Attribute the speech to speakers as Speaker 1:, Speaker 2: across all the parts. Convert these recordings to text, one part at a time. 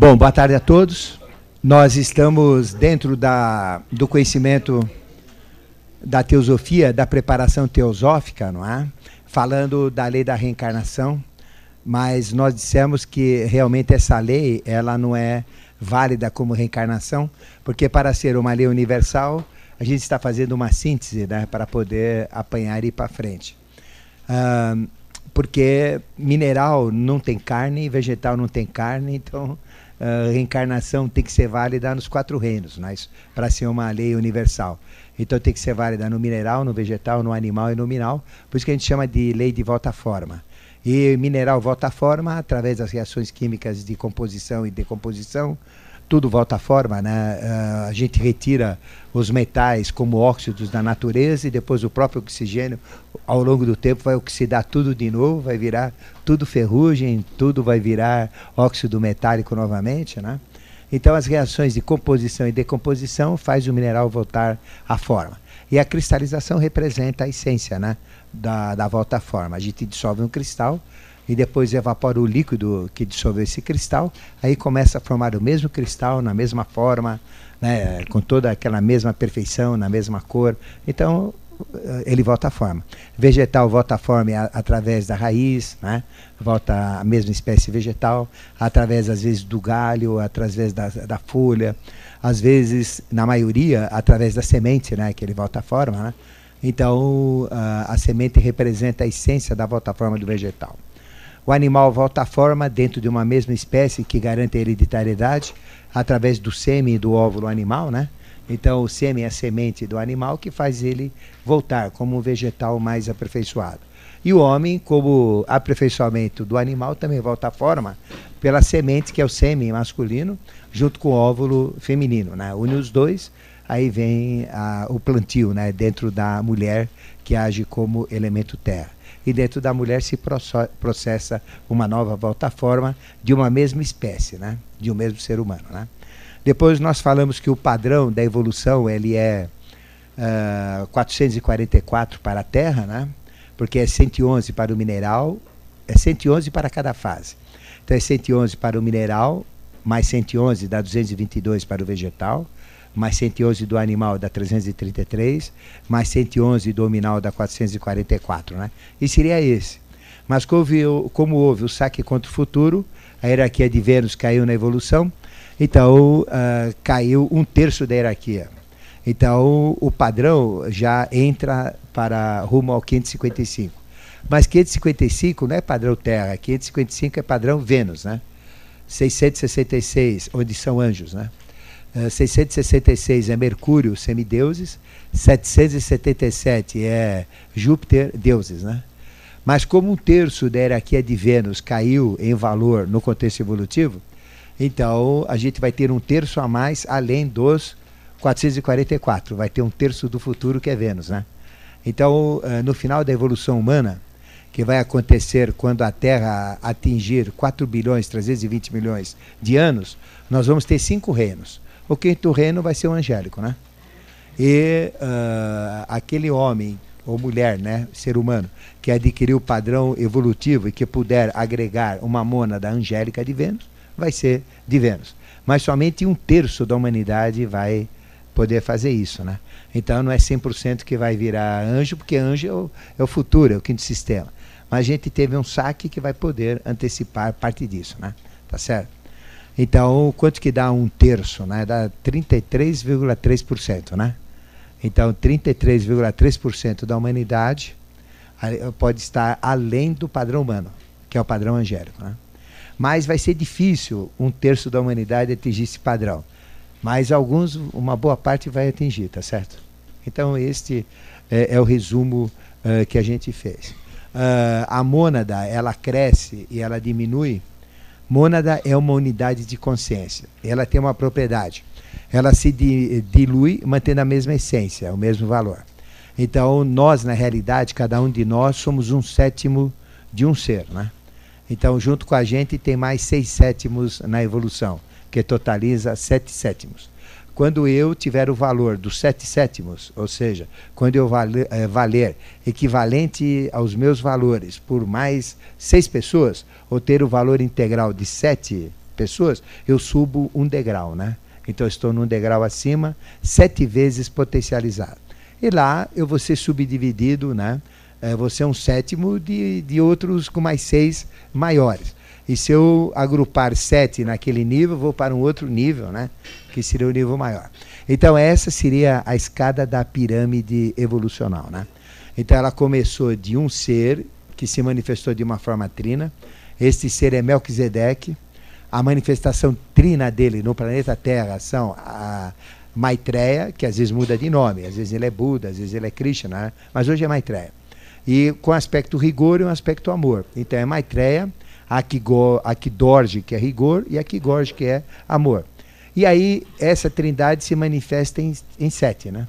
Speaker 1: Bom, boa tarde a todos. Nós estamos dentro da, do conhecimento da teosofia, da preparação teosófica, não é? Falando da lei da reencarnação, mas nós dissemos que realmente essa lei, ela não é válida como reencarnação, porque para ser uma lei universal, a gente está fazendo uma síntese, né, para poder apanhar e ir para frente. Uh, porque mineral não tem carne, vegetal não tem carne, então uh, reencarnação tem que ser válida nos quatro reinos, mas para ser uma lei universal. Então tem que ser válida no mineral, no vegetal, no animal e no mineral. Por isso que a gente chama de lei de volta à forma. E mineral volta à forma através das reações químicas de composição e decomposição, tudo volta à forma, né? Uh, a gente retira os metais como óxidos da natureza e depois o próprio oxigênio, ao longo do tempo, vai oxidar tudo de novo, vai virar tudo ferrugem, tudo vai virar óxido metálico novamente, né? Então as reações de composição e decomposição faz o mineral voltar à forma. E a cristalização representa a essência, né? Da, da volta à forma. A gente dissolve um cristal, e depois evapora o líquido que dissolveu esse cristal, aí começa a formar o mesmo cristal na mesma forma, né, com toda aquela mesma perfeição, na mesma cor. Então eh, ele volta à forma. Vegetal volta à forma através da raiz, né? volta à mesma espécie vegetal, através às vezes do galho, através da, da folha, às vezes, na maioria, através da semente, né? que ele volta à forma. Né? Então a, a semente representa a essência da volta à forma do vegetal. O animal volta à forma dentro de uma mesma espécie que garante a hereditariedade através do sêmen do óvulo animal, né? Então, o sêmen é a semente do animal que faz ele voltar como um vegetal mais aperfeiçoado. E o homem, como aperfeiçoamento do animal, também volta à forma pela semente, que é o sêmen masculino, junto com o óvulo feminino. Né? Une os dois, aí vem a, o plantio né? dentro da mulher, que age como elemento terra e dentro da mulher se processa uma nova volta à forma de uma mesma espécie, né? de um mesmo ser humano. Né? Depois nós falamos que o padrão da evolução ele é uh, ah, 444 para a Terra, né? porque é 111 para o mineral, é 111 para cada fase. Então é 111 para o mineral, mais 111 dá 222 para o vegetal, mais 111 do animal dá 333, mais 111 do nominal dá 444, né? E seria esse. Mas como houve, como houve o saque contra o futuro, a hierarquia de Vênus caiu na evolução, então uh, caiu um terço da hierarquia. Então o padrão já entra para rumo ao 555. Mas 555 não é padrão Terra, 555 é padrão Vênus, né? 666, onde são anjos, né? 666 eh, é Mercúrio, semideuses, 777 é Júpiter, deuses, né? Mas como um terço da hierarquia de Vênus caiu em valor no contexto evolutivo, então a gente vai ter um terço a mais além dos 444. Vai ter um terço do futuro que é Vênus, né? Então, eh, no final da evolução humana, que vai acontecer quando a Terra atingir 4 bilhões 320 milhões de anos, nós vamos ter cinco reinos o quinto reino vai ser o angélico, né? E uh, aquele homem ou mulher, né, ser humano, que adquiriu o padrão evolutivo e que puder agregar uma mônada angélica de Vênus, vai ser de Vênus. Mas somente um terço da humanidade vai poder fazer isso, né? Então não é 100% que vai virar anjo, porque anjo é o, é o futuro, é o quinto sistema. Mas a gente teve um saque que vai poder antecipar parte disso, né? Tá certo? Então, quanto que dá um terço? Né? Dá 33,3%. Né? Então, 33,3% da humanidade pode estar além do padrão humano, que é o padrão angélico. Né? Mas vai ser difícil um terço da humanidade atingir esse padrão. Mas alguns, uma boa parte vai atingir, tá certo? Então, este é, é o resumo uh, que a gente fez. Uh, a mônada, ela cresce e ela diminui Mônada é uma unidade de consciência. Ela tem uma propriedade. Ela se dilui mantendo a mesma essência, o mesmo valor. Então, nós, na realidade, cada um de nós somos um sétimo de um ser. Né? Então, junto com a gente, tem mais seis sétimos na evolução, que totaliza sete sétimos. Quando eu tiver o valor dos sete sétimos, ou seja, quando eu valer, é, valer equivalente aos meus valores por mais seis pessoas, ou ter o valor integral de sete pessoas, eu subo um degrau, né? Então estou num degrau acima, sete vezes potencializado. E lá eu vou ser subdividido, né? É, vou ser um sétimo de, de outros com mais seis maiores. E se eu agrupar sete naquele nível, vou para um outro nível, né? Que seria o nível maior. Então essa seria a escada da pirâmide evolucional, né? Então ela começou de um ser que se manifestou de uma forma trina. Este ser é Melquisedeque. A manifestação trina dele no planeta Terra são a Maitreya, que às vezes muda de nome, às vezes ele é Buda, às vezes ele é Krishna, né? mas hoje é Maitreya. E com aspecto rigor e um aspecto amor. Então é Maitreya, Akidorje, que é rigor, e Akigorje, que é amor. E aí essa trindade se manifesta em, em sete, né?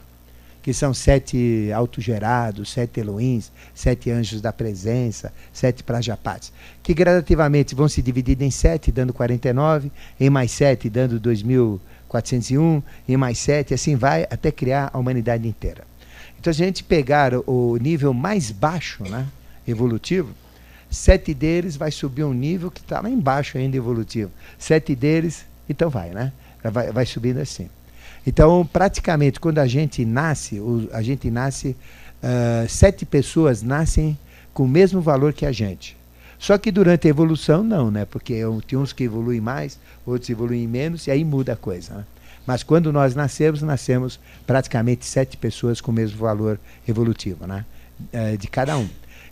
Speaker 1: que são sete autogerados, sete Elohims, sete anjos da presença, sete Prajapatis, que gradativamente vão se dividir em sete, dando 49, em mais sete, dando 2.401, em mais sete, assim vai até criar a humanidade inteira. Então, se a gente pegar o nível mais baixo, né, evolutivo, sete deles vai subir um nível que está lá embaixo ainda evolutivo. Sete deles, então vai, né? Vai, vai subindo assim. Então, praticamente, quando a gente nasce, a gente nasce, uh, sete pessoas nascem com o mesmo valor que a gente. Só que durante a evolução, não, né? Porque tem uns que evoluem mais, outros evoluem menos, e aí muda a coisa. Né? Mas quando nós nascemos, nascemos praticamente sete pessoas com o mesmo valor evolutivo, né? Uh, de cada um.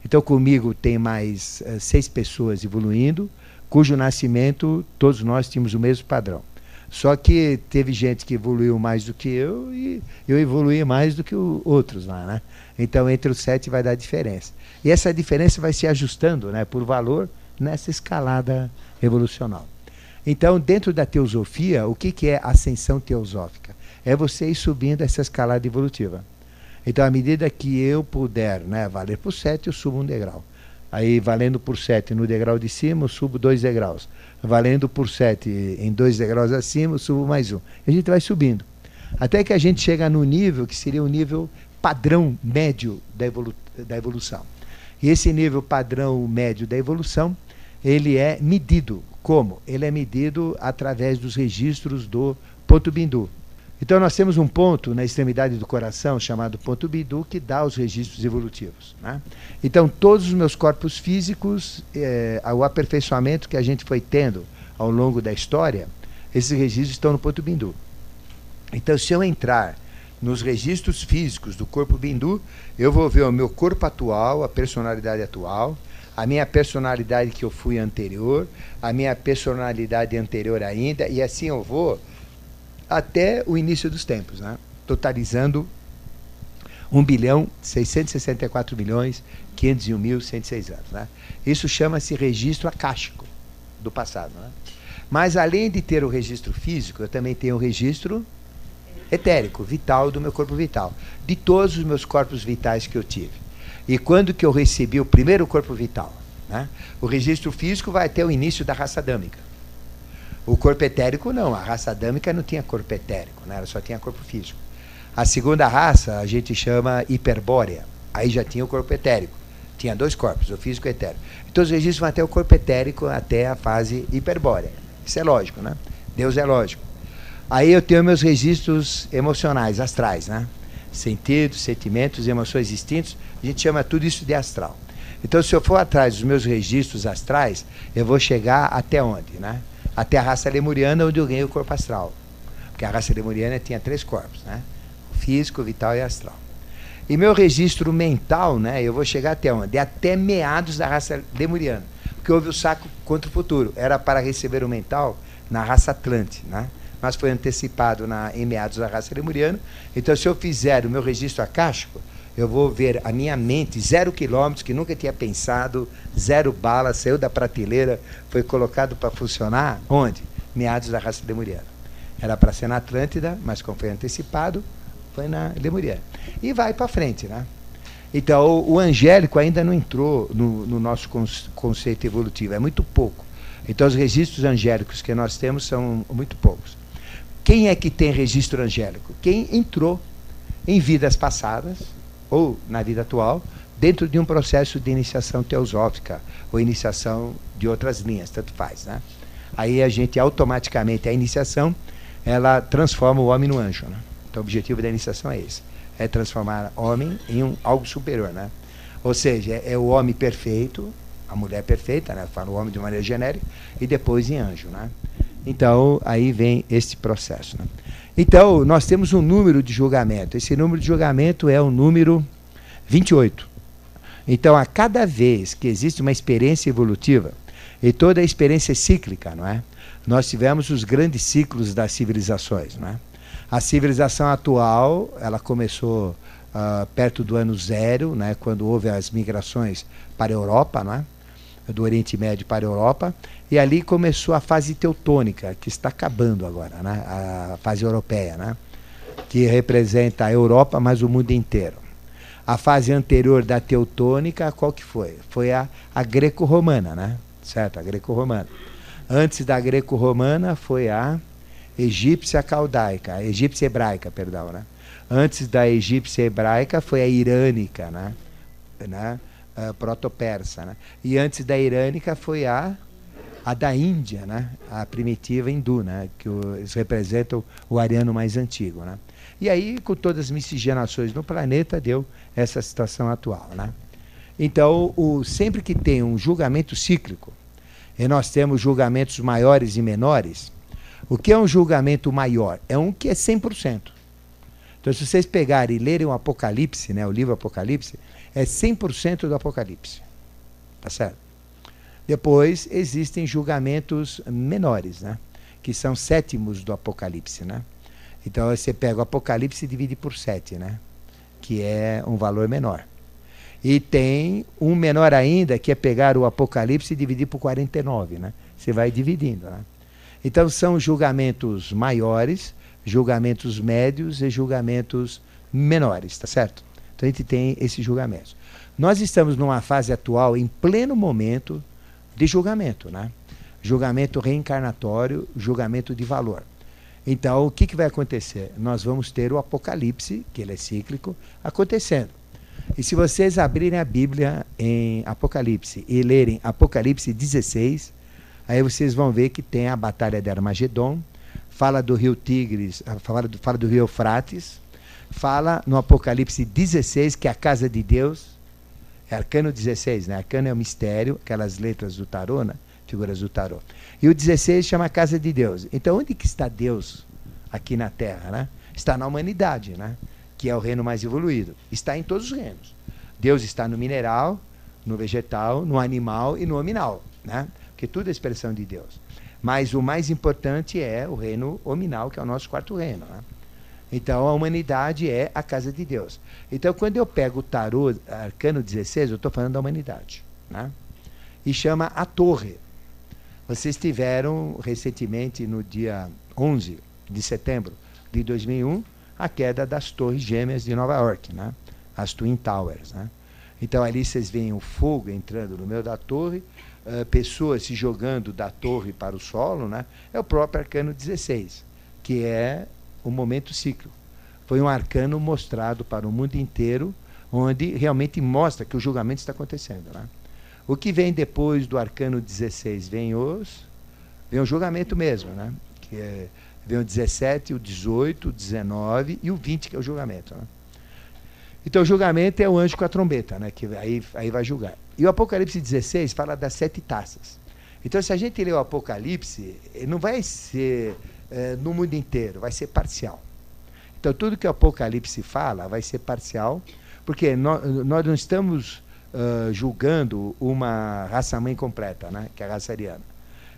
Speaker 1: Então, comigo tem mais uh, seis pessoas evoluindo, cujo nascimento todos nós tínhamos o mesmo padrão. Só que teve gente que evoluiu mais do que eu e eu evoluí mais do que o, outros lá, né? Então entre os sete vai dar diferença. E essa diferença vai se ajustando, né, por valor nessa escalada evolucional. Então, dentro da teosofia, o que, que é ascensão teosófica? É você ir subindo essa escalada evolutiva. Então, à medida que eu puder né, valer por sete, eu subo um degrau. Aí, valendo por 7 no degrau de cima, eu subo dois degraus. Valendo por 7 em dois degraus acima, eu subo mais um. A gente vai subindo. Até que a gente chega no nível que seria o nível padrão médio da, evolu da evolução. E esse nível padrão médio da evolução, ele é medido. Como? Ele é medido através dos registros do ponto bindu. Então nós temos um ponto na extremidade do coração chamado ponto bidu que dá os registros evolutivos. Né? Então todos os meus corpos físicos, é, o aperfeiçoamento que a gente foi tendo ao longo da história, esses registros estão no ponto bindu. Então se eu entrar nos registros físicos do corpo bindu, eu vou ver o meu corpo atual, a personalidade atual, a minha personalidade que eu fui anterior, a minha personalidade anterior ainda, e assim eu vou até o início dos tempos, né? totalizando 1 bilhão 664 milhões 501 mil 106 anos. Né? Isso chama-se registro acástico do passado. Né? Mas além de ter o registro físico, eu também tenho o registro etérico, vital do meu corpo vital, de todos os meus corpos vitais que eu tive. E quando que eu recebi o primeiro corpo vital? Né? O registro físico vai até o início da raça adâmica. O corpo etérico não, a raça adâmica não tinha corpo etérico, né? ela só tinha corpo físico. A segunda raça a gente chama hiperbórea, aí já tinha o corpo etérico. Tinha dois corpos, o físico e o etérico. Então os registros vão até o corpo etérico, até a fase hiperbórea. Isso é lógico, né? Deus é lógico. Aí eu tenho meus registros emocionais, astrais, né? Sentidos, sentimentos, emoções distintos, a gente chama tudo isso de astral. Então, se eu for atrás dos meus registros astrais, eu vou chegar até onde, né? Até a raça lemuriana, onde eu ganhei o corpo astral. Porque a raça lemuriana tinha três corpos, né? O físico, o vital e astral. E meu registro mental, né? Eu vou chegar até onde? Até meados da raça lemuriana. Porque houve o saco contra o futuro. Era para receber o mental na raça Atlante, né? Mas foi antecipado na, em meados da raça lemuriana. Então, se eu fizer o meu registro acástico, eu vou ver a minha mente, zero quilômetros, que nunca tinha pensado, zero bala, saiu da prateleira, foi colocado para funcionar, onde? Meados da raça lemuriana. Era para ser na Atlântida, mas como foi antecipado, foi na Lemuriana. E vai para frente, né? Então, o, o, angélico ainda não entrou no, no nosso conceito evolutivo, é muito pouco. Então, os registros angélicos que nós temos são muito poucos. Quem é que tem registro angélico? Quem entrou em vidas passadas, ou na vida atual, dentro de um processo de iniciação teosófica ou iniciação de outras linhas, tanto faz. Né? Aí a gente automaticamente, a iniciação, ela transforma o homem no anjo. Né? Então o objetivo da iniciação é esse. É transformar homem em um, algo superior. Né? Ou seja, é, é o homem perfeito, a mulher perfeita, né? fala o homem de maneira genérica, e depois em anjo. Né? Então, aí vem este processo. Né? Então, nós temos um número de julgamento. Esse número de julgamento é o número 28. Então, a cada vez que existe uma experiência evolutiva, e toda a experiência é cíclica, não é? Nós tivemos os grandes ciclos das civilizações, não é? A civilização atual, ela começou uh, perto do ano zero, né, quando houve as migrações para a Europa, não é? Do Oriente Médio para a Europa, e ali começou a fase teutônica, que está acabando agora, né? a fase europeia, né? que representa a Europa, mas o mundo inteiro. A fase anterior da teutônica, qual que foi? Foi a, a greco-romana, né? certo? A greco-romana. Antes da greco-romana foi a egípcia caldaica, a egípcia hebraica, perdão, né? Antes da egípcia hebraica foi a irânica, né? né? Uh, proto-persa, né? E antes da irânica foi a a da Índia, né? A primitiva hindu, né? Que o, eles representam o ariano mais antigo, né? E aí, com todas as miscigenações no planeta, deu essa situação atual, né? Então, o, sempre que tem um julgamento cíclico, e nós temos julgamentos maiores e menores, o que é um julgamento maior? É um que é 100%. Então, se vocês pegarem e lerem o Apocalipse, né, o livro Apocalipse, é 100% do Apocalipse. Tá certo? Depois existem julgamentos menores, né? que são sétimos do Apocalipse. Né? Então você pega o Apocalipse e divide por sete, né? que é um valor menor. E tem um menor ainda, que é pegar o Apocalipse e dividir por 49. Né? Você vai dividindo. Né? Então são julgamentos maiores, julgamentos médios e julgamentos menores, tá certo? Então a gente tem esses julgamentos. Nós estamos numa fase atual, em pleno momento de julgamento, né? Julgamento reencarnatório, julgamento de valor. Então, o que, que vai acontecer? Nós vamos ter o Apocalipse, que ele é cíclico, acontecendo. E se vocês abrirem a Bíblia em Apocalipse e lerem Apocalipse 16, aí vocês vão ver que tem a Batalha de Armagedon, fala do rio Tigres, fala do, fala do rio Eufrates, fala no Apocalipse 16 que é a casa de Deus, é arcano 16, né? Arcano é o mistério, aquelas letras do tarô, né? Figuras do tarô. E o 16 chama casa de Deus. Então, onde que está Deus aqui na Terra, né? Está na humanidade, né? Que é o reino mais evoluído. Está em todos os reinos. Deus está no mineral, no vegetal, no animal e no hominal, né? Porque tudo é expressão de Deus. Mas o mais importante é o reino hominal, que é o nosso quarto reino, né? Então a humanidade é a casa de Deus. Então quando eu pego o tarô arcano 16, eu estou falando da humanidade. Né? E chama a torre. Vocês tiveram recentemente, no dia 11 de setembro de 2001, a queda das torres gêmeas de Nova York, né? as Twin Towers. Né? Então ali vocês veem o fogo entrando no meio da torre, uh, pessoas se jogando da torre para o solo, né? é o próprio arcano 16, que é o momento cíclico. Foi um arcano mostrado para o mundo inteiro, onde realmente mostra que o julgamento está acontecendo. Né? O que vem depois do arcano 16? Vem os. Vem o julgamento mesmo, né? Que é, vem o 17, o 18, o 19 e o 20, que é o julgamento. Né? Então, o julgamento é o anjo com a trombeta, né? que aí, aí vai julgar. E o Apocalipse 16 fala das sete taças. Então, se a gente ler o Apocalipse, não vai ser é, no mundo inteiro, vai ser parcial. Então, tudo que o Apocalipse fala vai ser parcial, porque nós, nós não estamos uh, julgando uma raça-mãe completa, né, que é a raça ariana.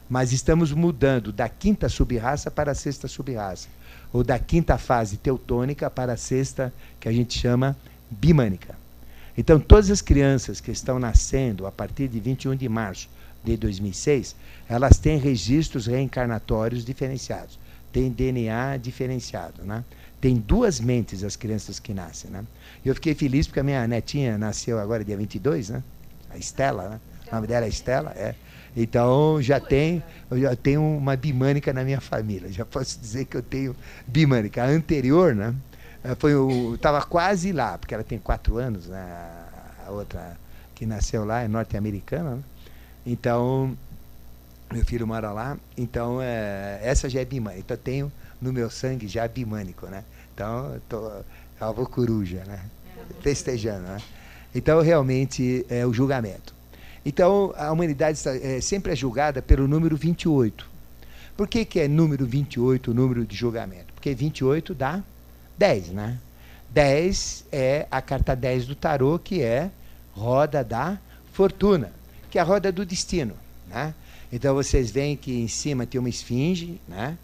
Speaker 1: Mas estamos mudando da quinta subraça para a sexta subraça, ou da quinta fase teutônica para a sexta, que a gente chama bimânica. Então, todas as crianças que estão nascendo a partir de 21 de março de 2006, elas têm registros reencarnatórios diferenciados tem DNA diferenciado, né? Tem duas mentes as crianças que nascem, né? Eu fiquei feliz porque a minha netinha nasceu agora dia 22, né? A Estela, né? O nome dela é Estela, é. Então já tem, já tenho uma bimânica na minha família. Já posso dizer que eu tenho bimânica. A anterior, né? Eh, foi o, estava quase lá, porque ela tem quatro anos, né? A outra que nasceu lá é norte-americana, né? Então Meu filho mora lá, então é, essa já é bimânica. Então tenho no meu sangue já bimânico, né? Então tô avô coruja, né? Festejando, né? Então realmente é o julgamento. Então a humanidade está, é, sempre é julgada pelo número 28. Por que, que é número 28 o número de julgamento? Porque 28 dá 10, né? 10 é a carta 10 do tarô, que é roda da fortuna, que é a roda do destino, né? Então vocês veem que em cima tem uma esfinge, né?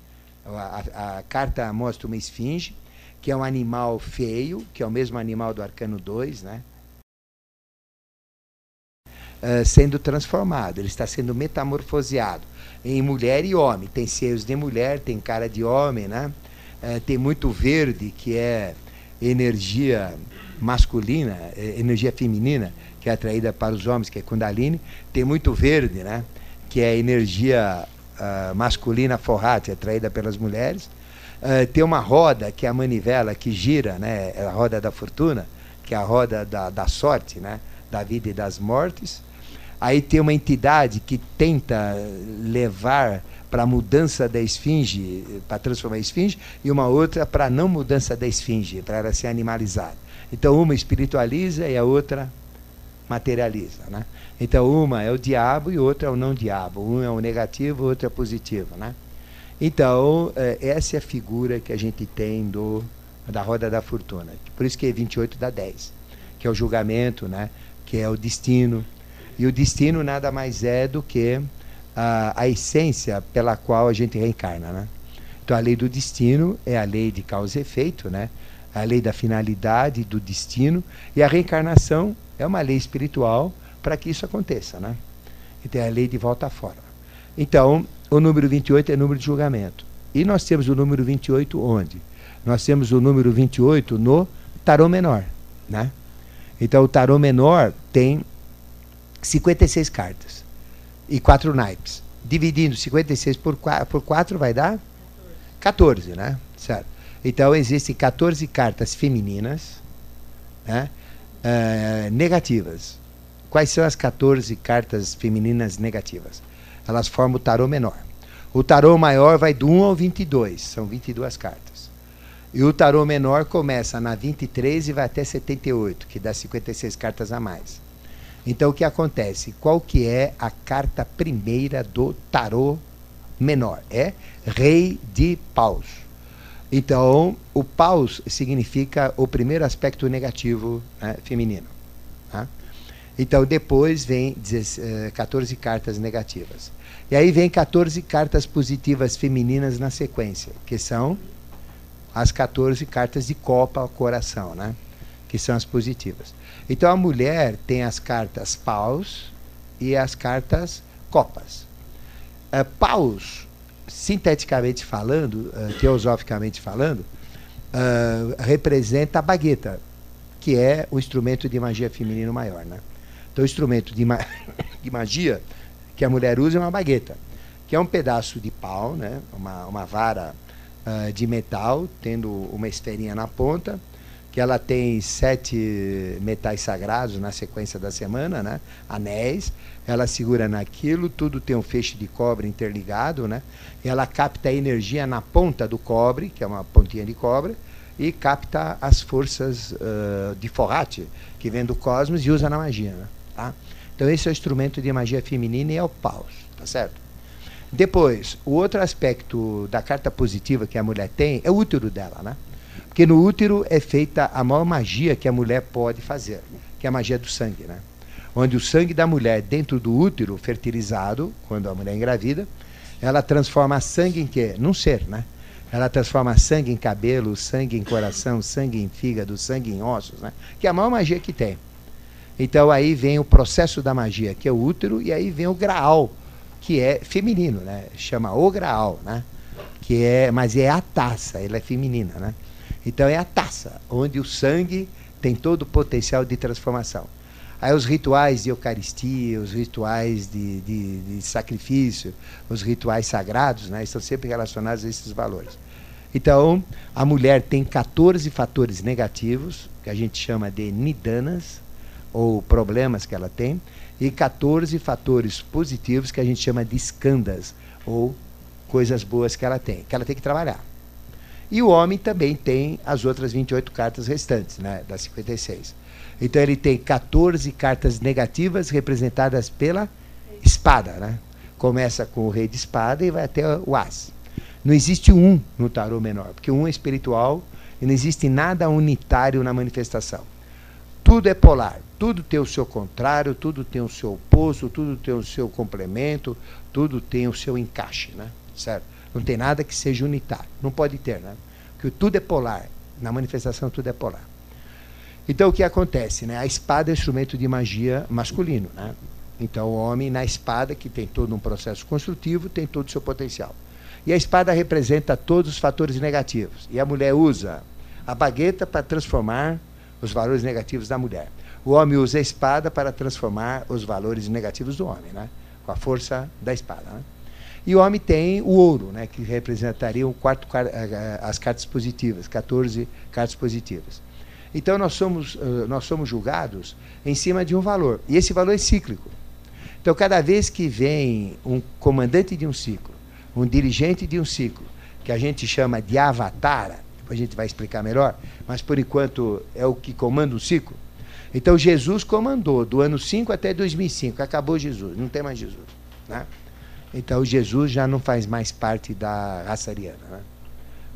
Speaker 1: A, a, carta mostra uma esfinge, que é um animal feio, que é o mesmo animal do arcano 2, né? Uh, sendo transformado, ele está sendo metamorfoseado em mulher e homem. Tem seios de mulher, tem cara de homem, né? Uh, tem muito verde, que é energia masculina, é, energia feminina, que é atraída para os homens, que é Kundalini. Tem muito verde, né? Que é energia uh, masculina forrata, atraída pelas mulheres. Uh, tem uma roda, que é a manivela, que gira, né? É a roda da fortuna, que é a roda da, da sorte, né? da vida e das mortes. Aí tem uma entidade que tenta levar para a mudança da esfinge, para transformar a esfinge, e uma outra para a não mudança da esfinge, para ela ser animalizada. Então, uma espiritualiza e a outra materializa. Né? Então, uma é o diabo e outra é o não diabo. Um é o negativo, outro é o positivo. Né? Então, é, essa é a figura que a gente tem do, da roda da fortuna. Por isso que é 28 dá 10, que é o julgamento, né? que é o destino. E o destino nada mais é do que a, a essência pela qual a gente reencarna. Né? Então, a lei do destino é a lei de causa e efeito, né? a lei da finalidade, do destino, e a reencarnação é uma lei espiritual para que isso aconteça, né? Então é a lei de volta fora. Então, o número 28 é número de julgamento. E nós temos o número 28 onde? Nós temos o número 28 no tarô menor, né? Então o tarô menor tem 56 cartas e 4 naipes. Dividindo 56 por 4, por 4 vai dar 14, né? Certo. Então existem 14 cartas femininas, né? uh, negativas. Quais são as 14 cartas femininas negativas? Elas formam o tarô menor. O tarô maior vai do 1 ao 22, são 22 cartas. E o tarô menor começa na 23 e vai até 78, que dá 56 cartas a mais. Então o que acontece? Qual que é a carta primeira do tarô menor? É Rei de Paus. Então, o paus significa o primeiro aspecto negativo né, feminino. Tá? Então, depois vem 14 eh, cartas negativas. E aí vem 14 cartas positivas femininas na sequência, que são as 14 cartas de copa ao coração, né? que são as positivas. Então, a mulher tem as cartas paus e as cartas copas. Uh, paus sinteticamente falando, uh, teosoficamente falando, representa a bagueta, que é o instrumento de magia feminino maior. Né? Então, o instrumento de, ma de magia que a mulher usa é uma bagueta, que é um pedaço de pau, né? uma, uma vara uh, de metal, tendo uma esferinha na ponta, que ela tem sete metais sagrados na sequência da semana, né? anéis, ela segura naquilo, tudo tem um feixe de cobre interligado, né? Ela capta a energia na ponta do cobre, que é uma pontinha de cobre, e capta as forças uh, de Forrati, que vem do cosmos e usa na magia, né? Tá? Então esse é o instrumento de magia feminina e é o paus, tá certo? Depois, o outro aspecto da carta positiva que a mulher tem é o útero dela, né? Porque no útero é feita a maior magia que a mulher pode fazer, que é a magia do sangue, né? Onde o sangue da mulher dentro do útero fertilizado, quando a mulher engravida, ela transforma sangue em quê? Num ser, né? Ela transforma sangue em cabelo, sangue em coração, sangue em fígado, sangue em ossos, né? Que é a maior magia que tem. Então aí vem o processo da magia, que é o útero, e aí vem o graal, que é feminino, né? Chama o graal, né? Que é, mas é a taça, ela é feminina, né? Então é a taça, onde o sangue tem todo o potencial de transformação. Aí os rituais de Eucaristia, os rituais de, de, de sacrifício, os rituais sagrados, né, estão sempre relacionados a esses valores. Então, a mulher tem 14 fatores negativos, que a gente chama de nidanas, ou problemas que ela tem, e 14 fatores positivos que a gente chama de escandas, ou coisas boas que ela tem, que ela tem que trabalhar. E o homem também tem as outras 28 cartas restantes, né, das 56. Então ele tem 14 cartas negativas representadas pela espada, né? Começa com o rei de espada e vai até o as. Não existe um no tarô menor, porque um é espiritual e não existe nada unitário na manifestação. Tudo é polar, tudo tem o seu contrário, tudo tem o seu oposto, tudo tem o seu complemento, tudo tem o seu encaixe, né? Certo? Não tem nada que seja unitário. Não pode ter, né? Porque tudo é polar. Na manifestação tudo é polar. Então o que acontece, né? A espada é instrumento de magia masculino, né? Então o homem na espada, que tem todo um processo construtivo, tem todo o seu potencial. E a espada representa todos os fatores negativos. E a mulher usa a bagueta para transformar os valores negativos da mulher. O homem usa a espada para transformar os valores negativos do homem, né? com a força da espada. Né? E o homem tem o ouro, né? que representaria o quarto, as cartas positivas, 14 cartas positivas. Então nós somos, nós somos julgados em cima de um valor. E esse valor é cíclico. Então, cada vez que vem um comandante de um ciclo um dirigente de um ciclo, que a gente chama de avatara, depois a gente vai explicar melhor, mas por enquanto é o que comanda o ciclo. Então Jesus comandou do ano 5 até 2005, acabou Jesus, não tem mais Jesus. Né? Então Jesus já não faz mais parte da raça ariana. Né?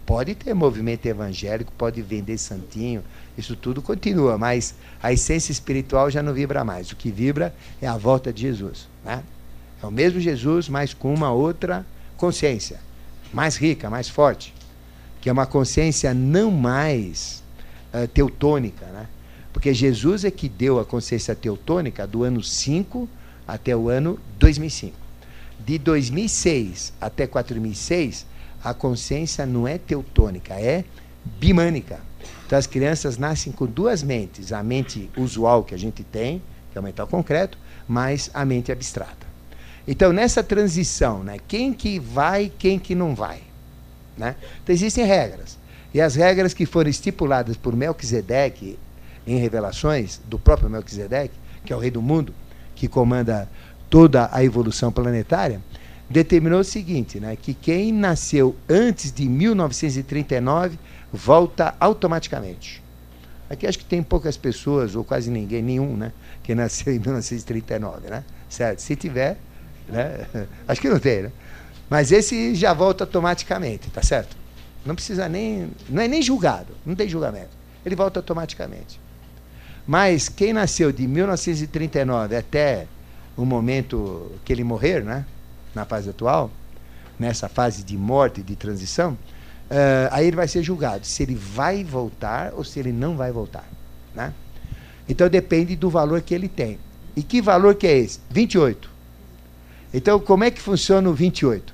Speaker 1: Pode ter movimento evangélico, pode vender santinho, isso tudo continua, mas a essência espiritual já não vibra mais. O que vibra é a volta de Jesus. Né? É o mesmo Jesus, mas com uma outra consciência mais rica, mais forte, que é uma consciência não mais uh, teutônica, né? Porque Jesus é que deu a consciência teutônica do ano 5 até o ano 2005. De 2006 até 4006, a consciência não é teutônica, é bimânica. Então as crianças nascem com duas mentes, a mente usual que a gente tem, que é o mental concreto, mais a mente abstrata. Então, nessa transição, né, quem que vai quem que não vai? Né? Então, existem regras. E as regras que foram estipuladas por Melquisedeque em revelações do próprio Melquisedeque, que é o rei do mundo, que comanda toda a evolução planetária, determinou o seguinte, né, que quem nasceu antes de 1939 volta automaticamente. Aqui acho que tem poucas pessoas, ou quase ninguém, nenhum, né, que nasceu em 1939, né? Certo? Se tiver, né? Acho que não tem, né? Mas esse já volta automaticamente, tá certo? Não precisa nem. Não é nem julgado, não tem julgamento. Ele volta automaticamente. Mas quem nasceu de 1939 até o momento que ele morrer, né? Na fase atual, nessa fase de morte, de transição, uh, aí ele vai ser julgado se ele vai voltar ou se ele não vai voltar. Né? Então depende do valor que ele tem. E que valor que é esse? 28. Então, como é que funciona o 28?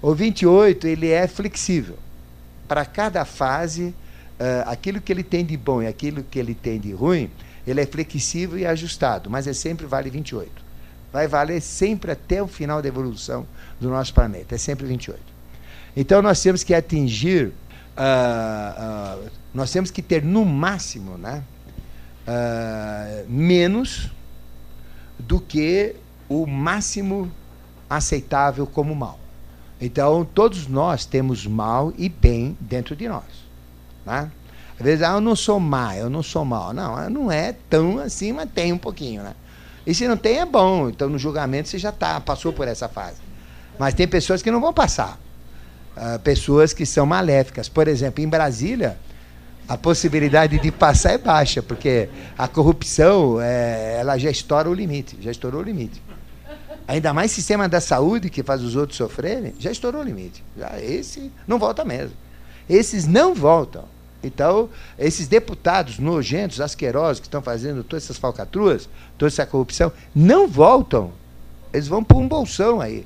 Speaker 1: O 28 ele é flexível. Para cada fase, uh, aquilo que ele tem de bom e aquilo que ele tem de ruim, ele é flexível e ajustado, mas é sempre vale 28. Vai valer sempre até o final da evolução do nosso planeta, é sempre 28. Então nós temos que atingir, uh, uh, nós temos que ter no máximo né, menos do que o máximo aceitável como mal. Então, todos nós temos mal e bem dentro de nós. Né? Às vezes, ah, eu não sou má, eu não sou mal. Não, não é tão assim, mas tem um pouquinho. Né? E se não tem, é bom. Então, no julgamento, você já tá, passou por essa fase. Mas tem pessoas que não vão passar. Uh, pessoas que são maléficas. Por exemplo, em Brasília, a possibilidade de passar é baixa, porque a corrupção é, ela já estoura o limite, já estourou o limite. Ainda mais sistema da saúde que faz os outros sofrerem, já estourou o limite. Já esse não volta mesmo. Esses não voltam. Então, esses deputados nojentos, asquerosos, que estão fazendo todas essas falcatruas, toda essa corrupção, não voltam. Eles vão para um bolsão aí.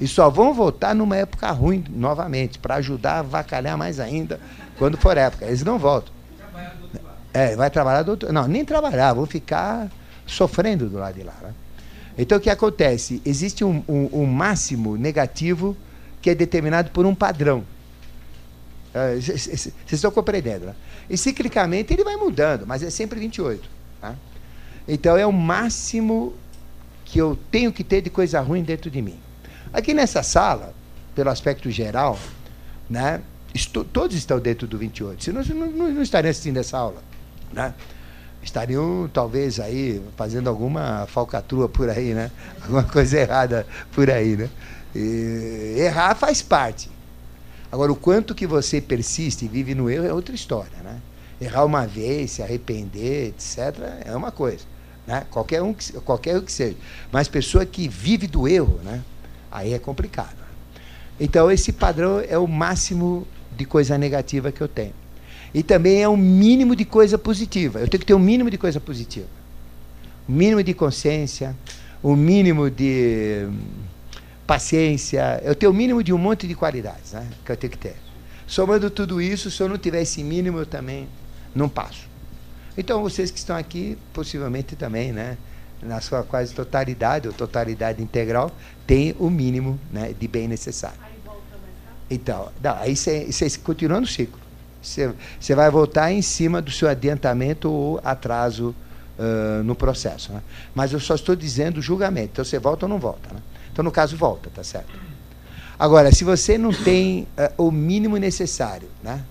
Speaker 1: E só vão voltar numa época ruim novamente, para ajudar a vacalhar mais ainda quando for época. Eles não voltam. É, vai trabalhar do outro. Não, nem trabalhar, vão ficar sofrendo do lado de lá. Né? Então o que acontece? Existe um, um, um máximo negativo que é determinado por um padrão. Vocês uh, estão compreendendo, né? E ciclicamente ele vai mudando, mas é sempre 28. Tá? Então é o máximo que eu tenho que ter de coisa ruim dentro de mim. Aqui nessa sala, pelo aspecto geral, né, estou, todos estão dentro do 28, senão não, não, não estariam assistindo essa aula. Né? Estariam, talvez, aí fazendo alguma falcatrua por aí, né? alguma coisa errada por aí. Né? E, errar faz parte. Agora, o quanto que você persiste e vive no erro é outra história. Né? Errar uma vez, se arrepender, etc., é uma coisa. Né? Qualquer, um que, qualquer um que seja. Mas pessoa que vive do erro, né? aí é complicado. Então, esse padrão é o máximo de coisa negativa que eu tenho. E também é um mínimo de coisa positiva. Eu tenho que ter um mínimo de coisa positiva. O mínimo de consciência, o mínimo de paciência. Eu tenho o mínimo de um monte de qualidades né, que eu tenho que ter. Somando tudo isso, se eu não tiver esse mínimo, eu também não passo. Então, vocês que estão aqui, possivelmente também, né, na sua quase totalidade, ou totalidade integral, tem o mínimo né, de bem necessário. Aí volta mais? Então, não, aí você continua no ciclo. Você vai voltar em cima do seu adiantamento ou atraso uh, no processo. Né? Mas eu só estou dizendo julgamento. Então você volta ou não volta. Né? Então, no caso, volta, tá certo? Agora, se você não tem uh, o mínimo necessário, né?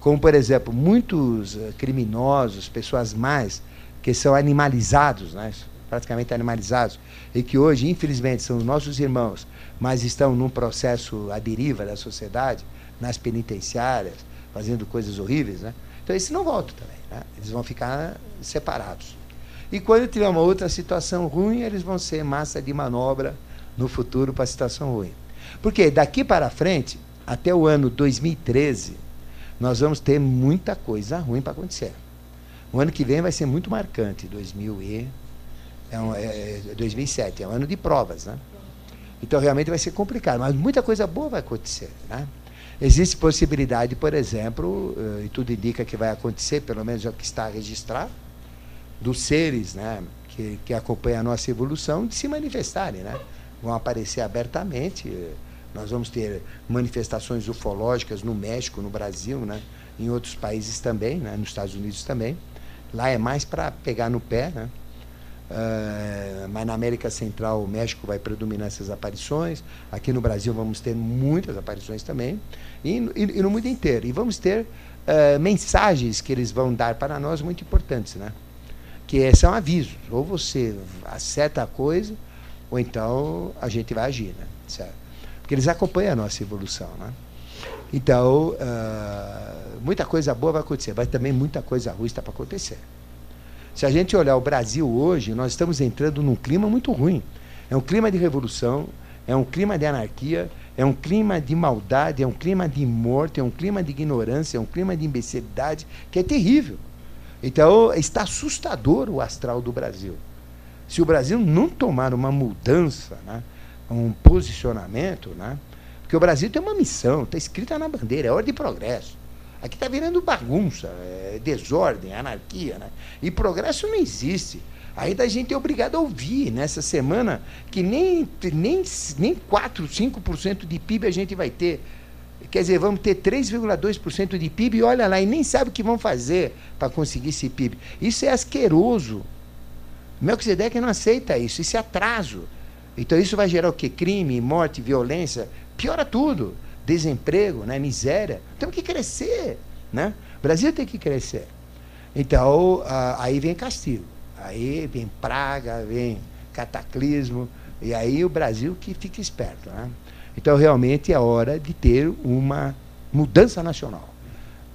Speaker 1: como, por exemplo, muitos uh, criminosos, pessoas mais, que são animalizados, né? praticamente animalizados, e que hoje, infelizmente, são os nossos irmãos, mas estão num processo à deriva da sociedade, nas penitenciárias, fazendo coisas horríveis, né? Então esses não voltam também, né? Eles vão ficar separados. E quando tiver uma outra situação ruim, eles vão ser massa de manobra no futuro para a situação ruim. Porque daqui para frente, até o ano 2013, nós vamos ter muita coisa ruim para acontecer. O ano que vem vai ser muito marcante, 2000 e é, um, é 2007, é um ano de provas, né? Então realmente vai ser complicado, mas muita coisa boa vai acontecer, né? Existe possibilidade, por exemplo, eh, e tudo indica que vai acontecer, pelo menos é o que está registrado, dos seres né, que, que acompanham a nossa evolução de se manifestarem. Né? Vão aparecer abertamente. Nós vamos ter manifestações ufológicas no México, no Brasil, né? em outros países também, né? nos Estados Unidos também. Lá é mais para pegar no pé, né? Uh, mas na América Central o México vai predominar essas aparições. Aqui no Brasil vamos ter muitas aparições também. E, e, e no mundo inteiro. E vamos ter uh, mensagens que eles vão dar para nós muito importantes, né? Que são avisos. Ou você acerta a coisa, ou então a gente vai agir, né? Certo? Porque eles acompanham a nossa evolução, né? Então, uh, muita coisa boa vai acontecer, mas também muita coisa ruim está para acontecer. Se a gente olhar o Brasil hoje, nós estamos entrando num clima muito ruim. É um clima de revolução, é um clima de anarquia, é um clima de maldade, é um clima de morte, é um clima de ignorância, é um clima de imbecilidade que é terrível. Então, está assustador o astral do Brasil. Se o Brasil não tomar uma mudança, né, um posicionamento, né, porque o Brasil tem uma missão, está escrita na bandeira, é ordem de progresso. Aqui está virando bagunça, é desordem, anarquia, né? E progresso não existe. Ainda a gente é obrigado a ouvir nessa semana que nem, nem, nem 4, 5% de PIB a gente vai ter. Quer dizer, vamos ter 3,2% de PIB e olha lá, e nem sabe o que vão fazer para conseguir esse PIB. Isso é asqueroso. Melquisedeque não aceita isso, isso é atraso. Então isso vai gerar o quê? Crime, morte, violência, piora tudo desemprego, né, miséria. Temos que crescer. Né? O Brasil tem que crescer. Então, aí vem castigo. Aí vem praga, vem cataclismo. E aí o Brasil que fica esperto. Né? Então, realmente é hora de ter uma mudança nacional.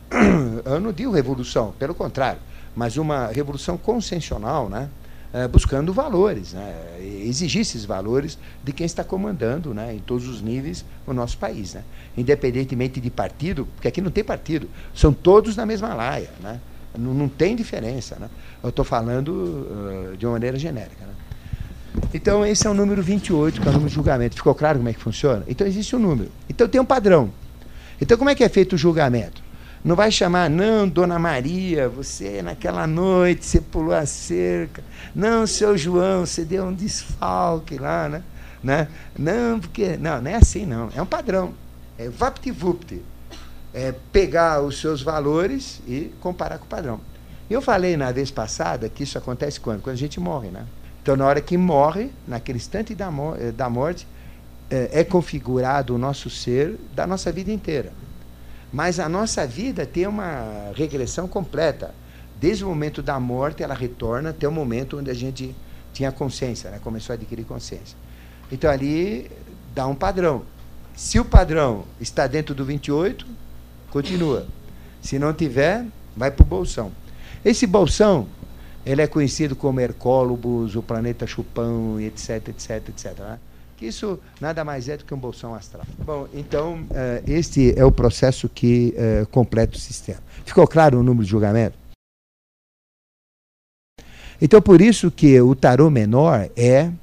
Speaker 1: Eu não digo revolução, pelo contrário, mas uma revolução consensual, né? É, buscando valores, né? exigir esses valores de quem está comandando né? em todos os níveis o nosso país. Né? Independentemente de partido, porque aqui não tem partido, são todos na mesma laia. Né? Não, não tem diferença. Né? Eu estou falando uh, de uma maneira genérica. Né? Então, esse é o número 28, que é o número de julgamento. Ficou claro como é que funciona? Então, existe um número. Então, tem um padrão. Então, como é que é feito o julgamento? Não vai chamar, não, dona Maria, você naquela noite, você pulou a cerca. Não, seu João, você deu um desfalque lá, né? né? Não, porque. Não, não é assim, não. É um padrão. É vapt-vupt. É pegar os seus valores e comparar com o padrão. Eu falei na vez passada que isso acontece quando? Quando a gente morre, né? Então, na hora que morre, naquele instante da, eh, da morte, é, é configurado o nosso ser da nossa vida inteira. Mas a nossa vida tem uma regressão completa. Desde o momento da morte, ela retorna até o momento onde a gente tinha consciência, né? começou a adquirir consciência. Então ali dá um padrão. Se o padrão está dentro do 28, continua. Se não tiver, vai para o bolsão. Esse bolsão, ele é conhecido como Hercólobos, o planeta Chupão, etc, etc, etc. Né? Que isso nada mais é do que um bolsão astral. Bom, então, uh, este é o processo que uh, completa o sistema. Ficou claro o número de julgamento? Então, por isso que o tarô menor é uh,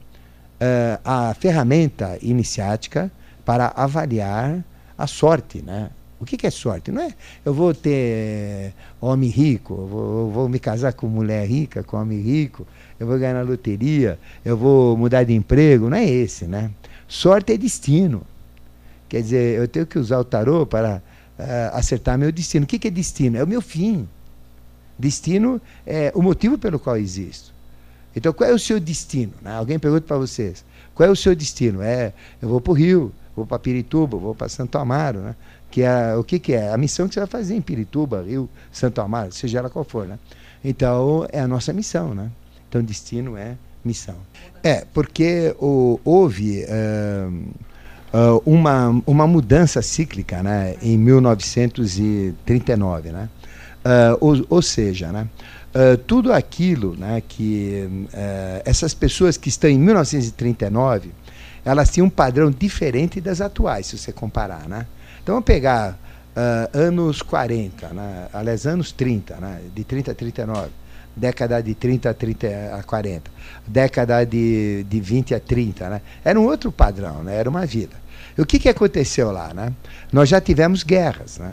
Speaker 1: a ferramenta iniciática para avaliar a sorte, né? O que, que é sorte? Não é eu vou ter homem rico, eu vou, eu vou, me casar com mulher rica, com homem rico, eu vou ganhar na loteria, eu vou mudar de emprego. Não é esse, né? Sorte é destino. Quer dizer, eu tenho que usar o tarô para uh, acertar meu destino. O que, que é destino? É o meu fim. Destino é o motivo pelo qual existo. Então, qual é o seu destino? Né? Alguém pergunta para vocês: qual é o seu destino? É, eu vou para o Rio, vou para Pirituba, vou para Santo Amaro, né? Que é o que, que é? A missão que você vai fazer em Pirituba, Rio, Santo Amaro, seja ela qual for, né? Então, é a nossa missão, né? Então, destino é missão. É, porque o, houve uh, uh, uma, uma mudança cíclica né, em 1939, né? Uh, ou, ou, seja, né, uh, tudo aquilo né, que uh, essas pessoas que estão em 1939, elas tinham um padrão diferente das atuais, se você comparar. Né? Então vamos pegar anos 40, né, aliás, anos 30, né, de 30 a 39, década de 30 a, 30 a 40, década de, de 20 a 30, né? era um outro padrão, né? era uma vida. E o que, que aconteceu lá? Né? Nós já tivemos guerras. Né?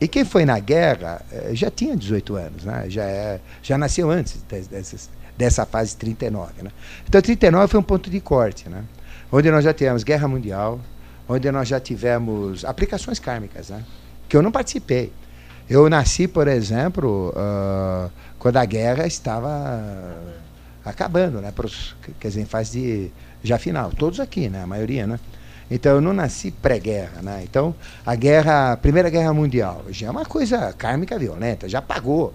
Speaker 1: E quem foi na guerra eh, já tinha 18 anos, né? já, é, já nasceu antes dessas, dessa fase 39. Né? Então, 39 foi um ponto de corte, né? onde nós já tivemos guerra mundial, onde nós já tivemos aplicações kármicas, né? que eu não participei. Eu nasci, por exemplo, uh, quando a guerra estava acabando, né? Pros, quer dizer, em fase de, já final. Todos aqui, né? a maioria, né? Então eu não nasci pré-guerra, né? Então a guerra, a Primeira Guerra Mundial, já é uma coisa kármica violenta, já pagou.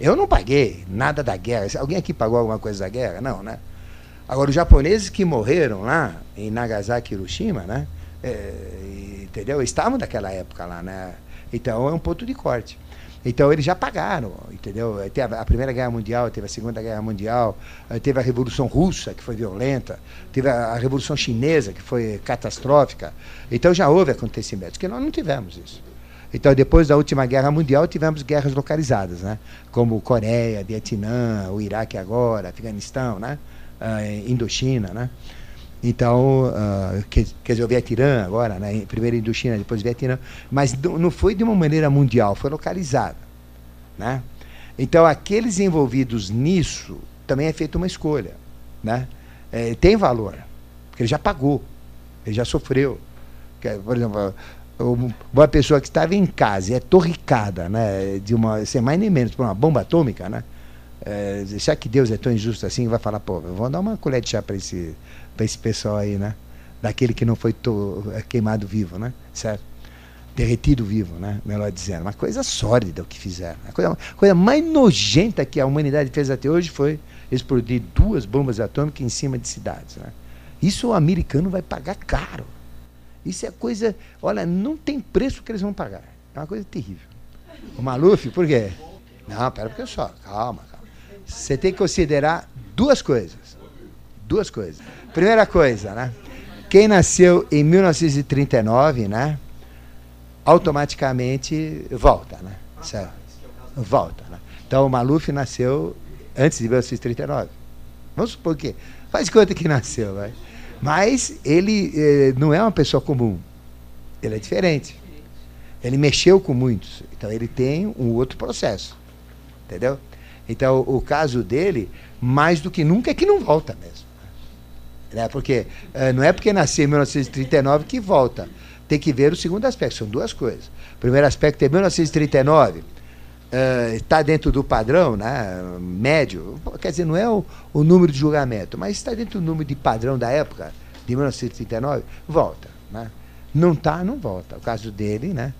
Speaker 1: Eu não paguei nada da guerra. Alguém aqui pagou alguma coisa da guerra? Não, né? Agora os japoneses que morreram lá em Nagasaki e Hiroshima, né? É, entendeu? Estavam naquela época lá, né? Então é um ponto de corte. Então eles já pagaram, entendeu? Teve a Primeira Guerra Mundial, teve a Segunda Guerra Mundial, teve a Revolução Russa, que foi violenta, teve a Revolução Chinesa, que foi catastrófica. Então já houve acontecimentos, que nós não tivemos isso. Então, depois da última guerra mundial, tivemos guerras localizadas, né? como Coreia, Vietnã, o Iraque agora, Afeganistão, né? Uh, Indochina. Né? Então, uh, quer, quer dizer, o Vietnã agora, né? primeiro Indochina, depois Vietnã, mas não foi de uma maneira mundial, foi localizada. Né? Então, aqueles envolvidos nisso também é feita uma escolha. Né? É, tem valor, porque ele já pagou, ele já sofreu. Por exemplo, uma pessoa que estava em casa e é torricada, né, de uma, sem mais nem menos, por uma bomba atômica, né? É, será que Deus é tão injusto assim? Vai falar, pô, vamos dar uma colher de chá para esse para esse pessoal aí, né? Daquele que não foi queimado vivo, né? Certo? Derretido vivo, né? Melhor dizendo. Uma coisa sórdida o que fizeram. A coisa, coisa mais nojenta que a humanidade fez até hoje foi explodir duas bombas atômicas em cima de cidades. Né? Isso o americano vai pagar caro. Isso é coisa. Olha, não tem preço que eles vão pagar. É uma coisa terrível. O Maluf, por quê? Não, pera porque só. Calma, calma. Você tem que considerar duas coisas. Duas coisas. Primeira coisa, né? Quem nasceu em 1939, né? Automaticamente volta, né? Certo? Volta, né? Então o Maluf nasceu antes de 1939. Vamos supor que. Faz conta que nasceu, vai. Mas ele eh, não é uma pessoa comum. Ele é diferente. Ele mexeu com muitos. Então ele tem um outro processo. Entendeu? Então o caso dele, mais do que nunca, é que não volta mesmo. Né? Porque uh, não é porque nasceu em 1939 que volta. Tem que ver o segundo aspecto, são duas coisas. O primeiro aspecto é 1939. está uh, dentro do padrão né, médio, quer dizer, não é o, o número de julgamento, mas está dentro do número de padrão da época, de 1939, volta. Né? Não está, não volta. O caso dele, né,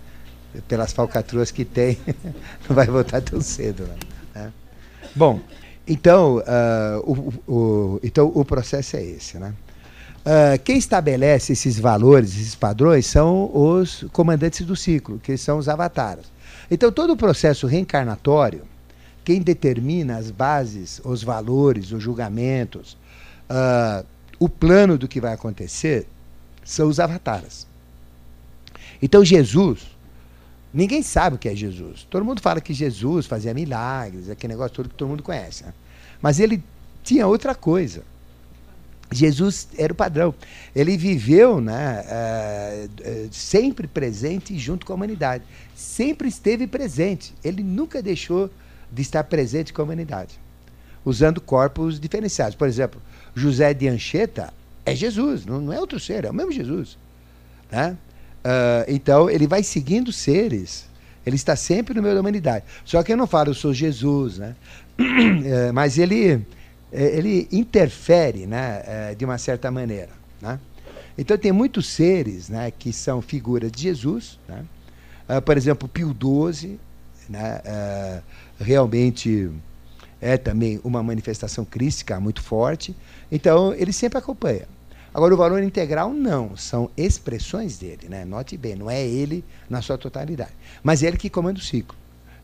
Speaker 1: pelas falcatruas que tem, não vai voltar tão cedo. Né? Bom, então, uh, o, o, então o processo é esse. Né? Uh, quem estabelece esses valores, esses padrões, são os comandantes do ciclo, que são os avatares. Então, todo o processo reencarnatório, quem determina as bases, os valores, os julgamentos, uh, o plano do que vai acontecer, são os avatares. Então, Jesus, ninguém sabe o que é Jesus. Todo mundo fala que Jesus fazia milagres, aquele negócio todo que todo mundo conhece. Né? Mas ele tinha outra coisa. Jesus era o padrão. Ele viveu né, uh, sempre presente junto com a humanidade. Sempre esteve presente. Ele nunca deixou de estar presente com a humanidade. Usando corpos diferenciados. Por exemplo, José de Anchieta é Jesus, não, não é outro ser, é o mesmo Jesus. Né? Uh, então, ele vai seguindo seres. Ele está sempre no meio da humanidade. Só que eu não falo, eu sou Jesus. Né? mas ele é, ele interfere né, é, de uma certa maneira. Né? Então, tem muitos seres né, que são figuras de Jesus. Né? Uh, por exemplo, Pio XII, né, uh, realmente é também uma manifestação crística muito forte. Então, ele sempre acompanha. Agora, o valor integral, não. São expressões dele. Né? Note bem, não é ele na sua totalidade. Mas é ele que comanda o ciclo.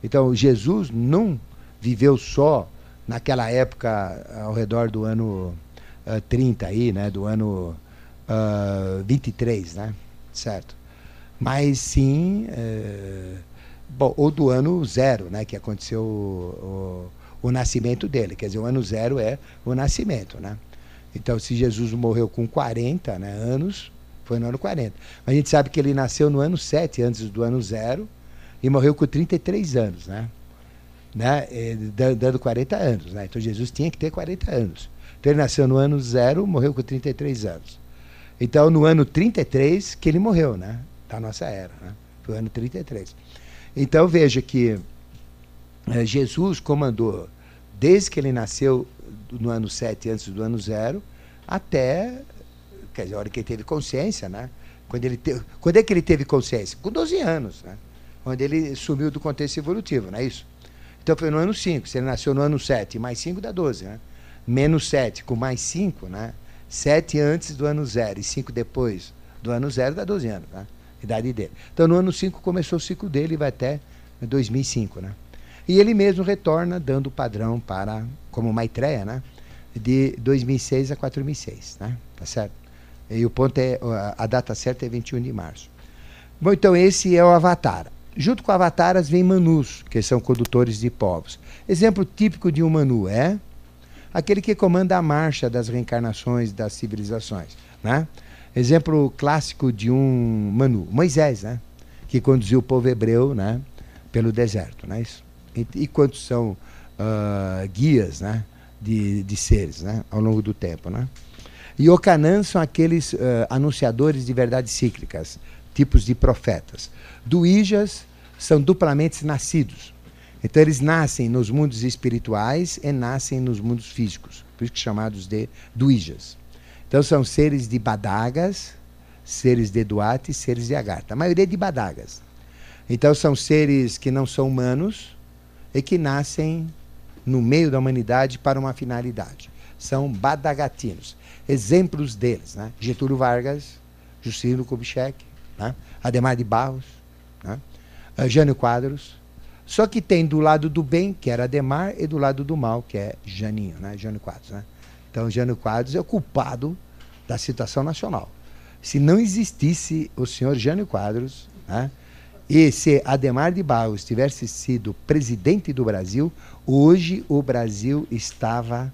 Speaker 1: Então, Jesus não viveu só naquela época, ao redor do ano uh, 30 aí, né, do ano uh, 23, né, certo? Mas sim, uh, bom, ou do ano zero, né, que aconteceu o, o, o, nascimento dele, quer dizer, o ano zero é o nascimento, né? Então, se Jesus morreu com 40 né, anos, foi no ano 40. Mas a gente sabe que ele nasceu no ano 7, antes do ano zero, e morreu com 33 anos, né? né, eh, dando 40 anos. Né? Então Jesus tinha que ter 40 anos. Então ele nasceu no ano zero, morreu com 33 anos. Então no ano 33 que ele morreu, né? Da nossa era, né? Foi o ano 33. Então veja que eh, Jesus comandou desde que ele nasceu no ano 7 antes do ano zero até quer dizer, a hora que ele teve consciência, né? Quando, ele te, quando é que ele teve consciência? Com 12 anos, né? Onde ele sumiu do contexto evolutivo, não é isso? Então foi no ano 5. Se ele nasceu no ano 7, mais 5 dá 12, né? Menos 7 com mais 5, né? 7 antes do ano 0 e 5 depois do ano 0 dá 12 anos, né? Idade dele. Então no ano 5 começou o ciclo dele e vai até 2005, né? E ele mesmo retorna dando o padrão para, como Maitreya, né? De 2006 a 4006, né? Tá certo? E o ponto é, a data certa é 21 de março. Bom, então esse é o Avatar. Junto com avataras vem manus, que são condutores de povos. Exemplo típico de um manu é aquele que comanda a marcha das reencarnações das civilizações. Né? Exemplo clássico de um manu, Moisés, né? que conduziu o povo hebreu né? pelo deserto. Né? Isso. E, quantos são uh, guias né? de, de seres né? ao longo do tempo. Né? E Ocanã são aqueles uh, anunciadores de verdades cíclicas, tipos de profetas. Duijas são duplamente nascidos. Então eles nascem nos mundos espirituais e nascem nos mundos físicos, por isso que chamados de duijas. Então são seres de badagas, seres de Duarte e seres de Agartha. A maioria é de badagas. Então são seres que não são humanos e que nascem no meio da humanidade para uma finalidade. São badagatinos. Exemplos deles, né? Getúlio Vargas, Juscelino Kubitschek, né? Ademar de Barros, né? uh, Jânio Quadros. Só que tem do lado do bem, que era Ademar, e do lado do mal, que é Janinho, né? Jânio Quadros. Né? Então, Jânio Quadros é o culpado da situação nacional. Se não existisse o senhor Jânio Quadros, né? E se Ademar de Barros tivesse sido presidente do Brasil, hoje o Brasil estava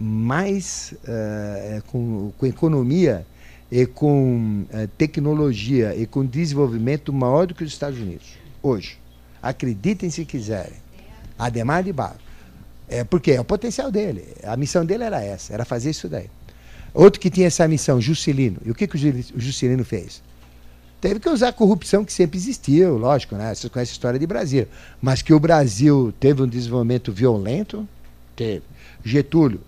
Speaker 1: mais uh, com, com economia e com eh, tecnologia e com desenvolvimento maior do que os Estados Unidos, hoje. Acreditem se quiserem. Ademar de Barro. É, porque é o potencial dele. A missão dele era essa, era fazer isso daí. Outro que tinha essa missão, Juscelino. E o que, que o Juscelino fez? Teve que usar a corrupção que sempre existiu, lógico, né? Vocês conhecem a história de Brasil. Mas que o Brasil teve um desenvolvimento violento, teve. Getúlio.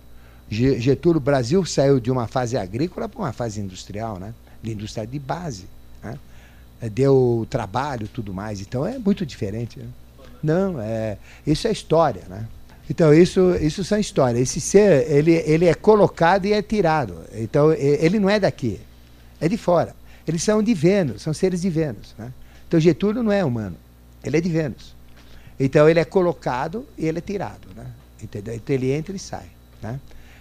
Speaker 1: Getúlio, Brasil saiu de uma fase agrícola para uma fase industrial, né? De indústria de base. Né? Deu trabalho tudo mais. Então é muito diferente. Né? Não, é, isso é história, né? Então, isso, isso são histórias. Esse ser, ele, ele é colocado e é tirado. Então, ele não é daqui, é de fora. Eles são de Vênus, são seres de Vênus. Né? Então, Getúlio não é humano, ele é de Vênus. Então, ele é colocado e ele é tirado. Né? Entendeu? Então, ele entra e sai. Né?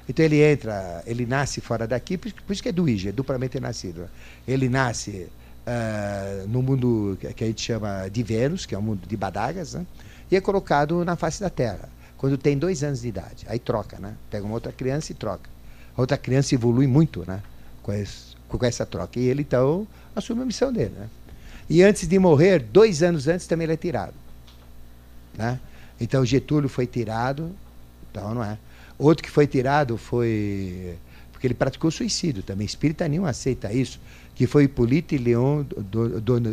Speaker 1: Então, ele entra, ele nasce fora daqui, por, isso que é do é duplamente nascido. Ele nasce uh, no mundo que a gente chama de Vênus, que é o mundo de Badagas, né? e é colocado na face da Terra quando tem dois anos de idade. Aí troca, né? Pega uma outra criança e troca. A outra criança evolui muito, né? Com, esse, com essa troca. E ele, então, assume a missão dele, né? E antes de morrer, dois anos antes, também ele é tirado. Né? Então, Getúlio foi tirado, então não é. Outro que foi tirado foi. Porque ele praticou suicídio também. Espírita nenhum aceita isso. Que foi Hippolyte Leon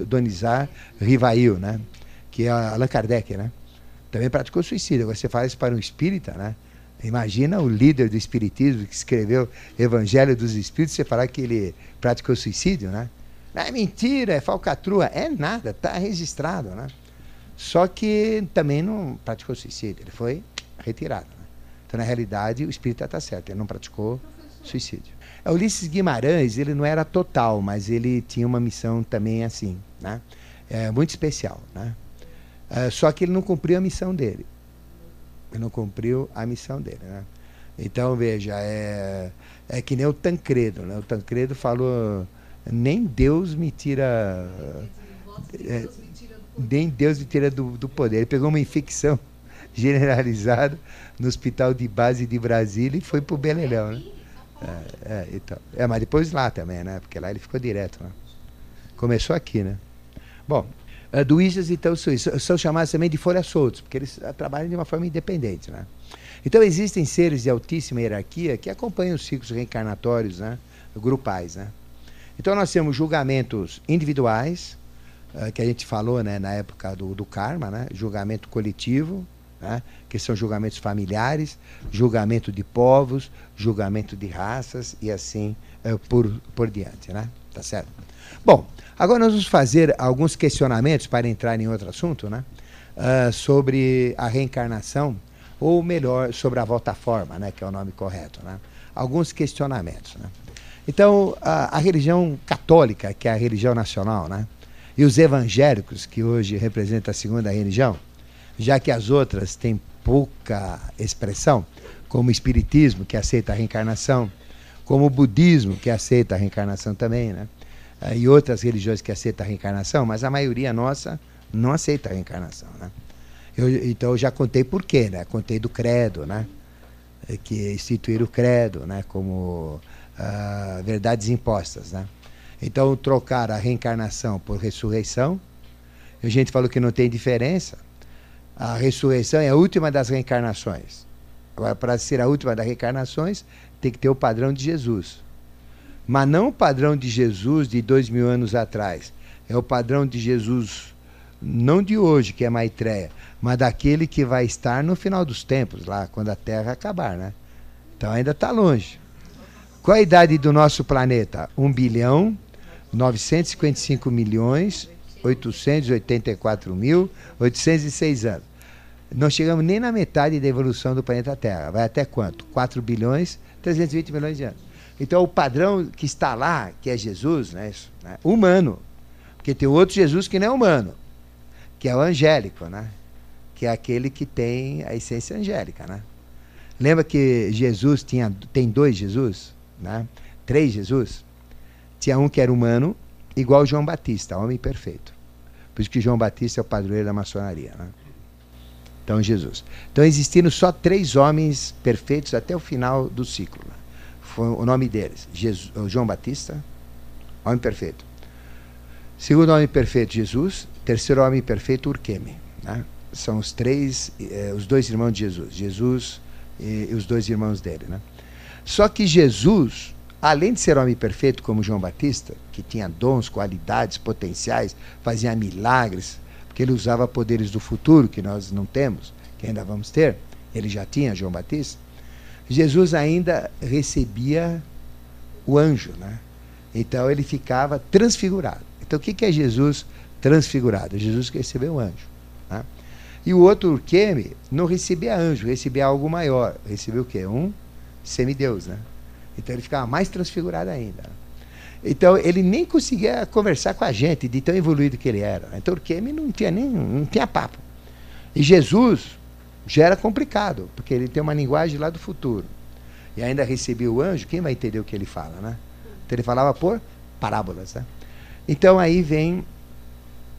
Speaker 1: Donizar Rivail, né? Que é Allan Kardec, né? também praticou suicídio. Agora você isso para um espírita, né? Imagina o líder do espiritismo que escreveu Evangelho dos Espíritos, você falar que ele praticou suicídio, né? é mentira, é falcatrua. É nada, está registrado, né? Só que também não praticou suicídio, ele foi retirado. Né? Então, na realidade, o espírita está certo, ele não praticou suicídio. O Ulisses Guimarães, ele não era total, mas ele tinha uma missão também assim, né? É, muito especial, né? Uh, só que ele não cumpriu a missão dele. Ele não cumpriu a missão dele. Né? Então, veja, é, é que nem o Tancredo. Né? O Tancredo falou: nem Deus me tira. É, nem Deus me tira do, do poder. Ele pegou uma infecção generalizada no hospital de base de Brasília e foi para o Beleléu. Né? É, é, então. é, mas depois lá também, né? Porque lá ele ficou direto. Né? Começou aqui, né? Bom, Uh, Duíjas, então, são, chamados também de folhas soltos, porque eles uh, trabalham de uma forma independente. Né? Então, existem seres de altíssima hierarquia que acompanham os ciclos reencarnatórios né? grupais. Né? Então, nós temos julgamentos individuais, uh, que a gente falou né, na época do, do karma, né? julgamento coletivo, né? que são julgamentos familiares, julgamento de povos, julgamento de raças e assim por, por diante. Né? Tá certo? Bom, Agora nós vamos fazer alguns questionamentos para entrar em outro assunto, né? Uh, sobre a reencarnação, ou melhor, sobre a volta-forma, né? Que é o nome correto, né? Alguns questionamentos, né? Então, a, a, religião católica, que é a religião nacional, né? E os evangélicos, que hoje representam a segunda religião, já que as outras têm pouca expressão, como o espiritismo, que aceita a reencarnação, como o budismo, que aceita a reencarnação também, né? uh, e outras religiões que aceitam a reencarnação, mas a maioria nossa não aceita a reencarnação. Né? Eu, então eu já contei por quê, né? Contei do credo, né? Eh, que instituir o credo, né? Como uh, verdades impostas, né? Então trocar a reencarnação por ressurreição, a gente falou que não tem diferença. A ressurreição é a última das reencarnações. Agora, para ser a última das reencarnações, tem que ter o padrão de Jesus. Mas não o padrão de Jesus de dois mil anos atrás. É o padrão de Jesus, não de hoje, que é Maitreya, mas daquele que vai estar no final dos tempos, lá, quando a Terra acabar, né? Então ainda está longe. Qual a idade do nosso planeta? 1 bilhão 955 milhões 884 mil 806 anos. Não chegamos nem na metade da evolução do planeta Terra. Vai até quanto? 4 bilhões 320 milhões de anos. Então, o padrão que está lá, que é Jesus, né, né, humano. Porque tem outro Jesus que não é humano, que é o angélico, né? que é aquele que tem a essência angélica. Né? Lembra que Jesus tinha, tem dois Jesus? Né? Três Jesus? Tinha um que era humano, igual João Batista, homem perfeito. Por isso que João Batista é o padroeiro da maçonaria. Né? Então, Jesus. Então, existiram só três homens perfeitos até o final do ciclo. Foi o nome deles. Jesus, João Batista, homem perfeito. Segundo homem perfeito, Jesus. Terceiro homem perfeito, Urqueme. Né? São os três, eh, os dois irmãos de Jesus. Jesus e, e, os dois irmãos dele. Né? Só que Jesus, além de ser homem perfeito como João Batista, que tinha dons, qualidades, potenciais, fazia milagres, porque ele usava poderes do futuro que nós não temos, que ainda vamos ter, ele já tinha João Batista. Jesus ainda recebia o anjo, né? Então ele ficava transfigurado. Então o que é Jesus transfigurado? Jesus que recebeu o anjo. Né? E o outro Urqueme não recebia anjo, recebia algo maior. Recebeu o quê? Um semideus, né? Então ele ficava mais transfigurado ainda. Então ele nem conseguia conversar com a gente, de tão evoluído que ele era. Então Urqueme não tinha nem não tinha papo. E Jesus já era complicado, porque ele tem uma linguagem lá do futuro. E ainda recebia o anjo, quem vai entender o que ele fala, né? Então ele falava por parábolas, né? Então aí vem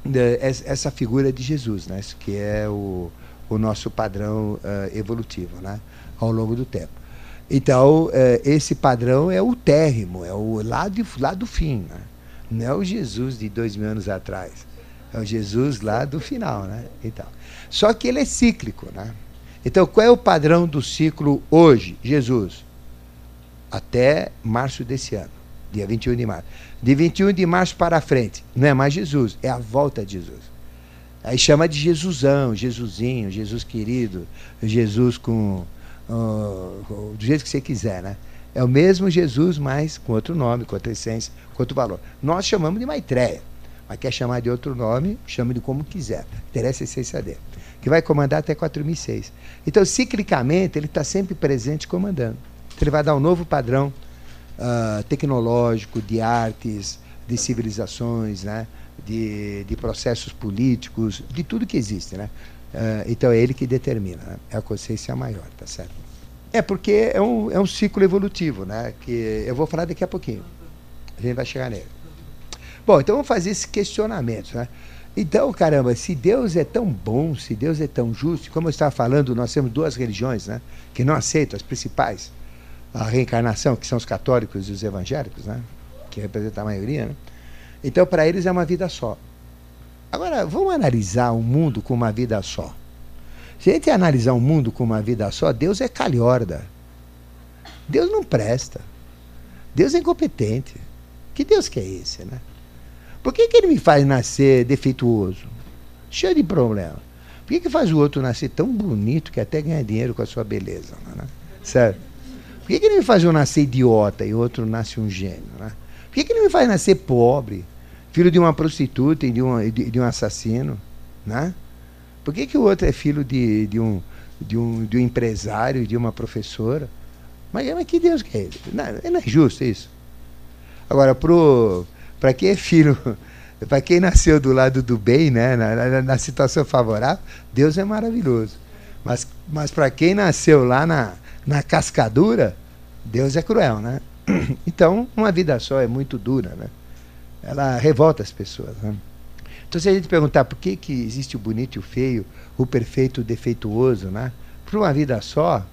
Speaker 1: né, essa figura de Jesus, né? que é o, o nosso padrão uh, evolutivo né? ao longo do tempo. Então, uh, esse padrão é o térrimo, é o lá, de, lá do fim. Né? Não é o Jesus de dois mil anos atrás. É o Jesus lá do final. Né? Então, só que ele é cíclico. Né? Então, qual é o padrão do ciclo hoje? Jesus. Até março desse ano, dia 21 de março. De 21 de março para frente, não é mais Jesus, é a volta de Jesus. Aí chama de Jesusão, Jesusinho, Jesus querido, Jesus com. Uh, do jeito que você quiser, né? É o mesmo Jesus, mas com outro nome, com outra essência, com outro valor. Nós chamamos de Maitreya, mas quer chamar de outro nome, chame de como quiser. Interessa a essência dele. Que vai comandar até 4006. Então, ciclicamente, ele está sempre presente comandando. Então, ele vai dar um novo padrão uh, tecnológico, de artes, de civilizações, né? de, de processos políticos, de tudo que existe. Né? Uh, então é ele que determina, né? é a consciência maior, tá certo? É porque é um, é um ciclo evolutivo, né? que eu vou falar daqui a pouquinho. A gente vai chegar nele. Bom, então vamos fazer esse questionamento. Né? Então, caramba, se Deus é tão bom, se Deus é tão justo, como eu estava falando, nós temos duas religiões né, que não aceitam, as principais, a reencarnação, que são os católicos e os evangélicos, né? que representam a maioria. Né? Então, para eles é uma vida só. Agora, vamos analisar o mundo com uma vida só. Se a gente analisar o mundo com uma vida só, Deus é calhorda. Deus não presta. Deus é incompetente. Que Deus que é esse, né? Por que, que ele me faz nascer defeituoso? Cheio de problema. Por que, que faz o outro nascer tão bonito que até ganha dinheiro com a sua beleza? Né? Certo? Por que, que ele me faz eu nascer idiota e outro nasce um gênio? Né? Por que, que ele me faz nascer pobre, filho de uma prostituta e de um, de, de um assassino? Né? Por que, que o outro é filho de, de, um, de, um, de um empresário de uma professora? Mas, mas que Deus que é? Não, não é justo isso. Agora, para quem é filho, para quem nasceu do lado do bem, né, na, na, na situação favorável, Deus é maravilhoso. Mas, mas para quem nasceu lá na, na cascadura, Deus é cruel, né? Então, uma vida só é muito dura, né? Ela revolta as pessoas, né? Então, se a gente perguntar por que, que existe o bonito e o feio, o perfeito e o defeituoso, né? Por uma vida só,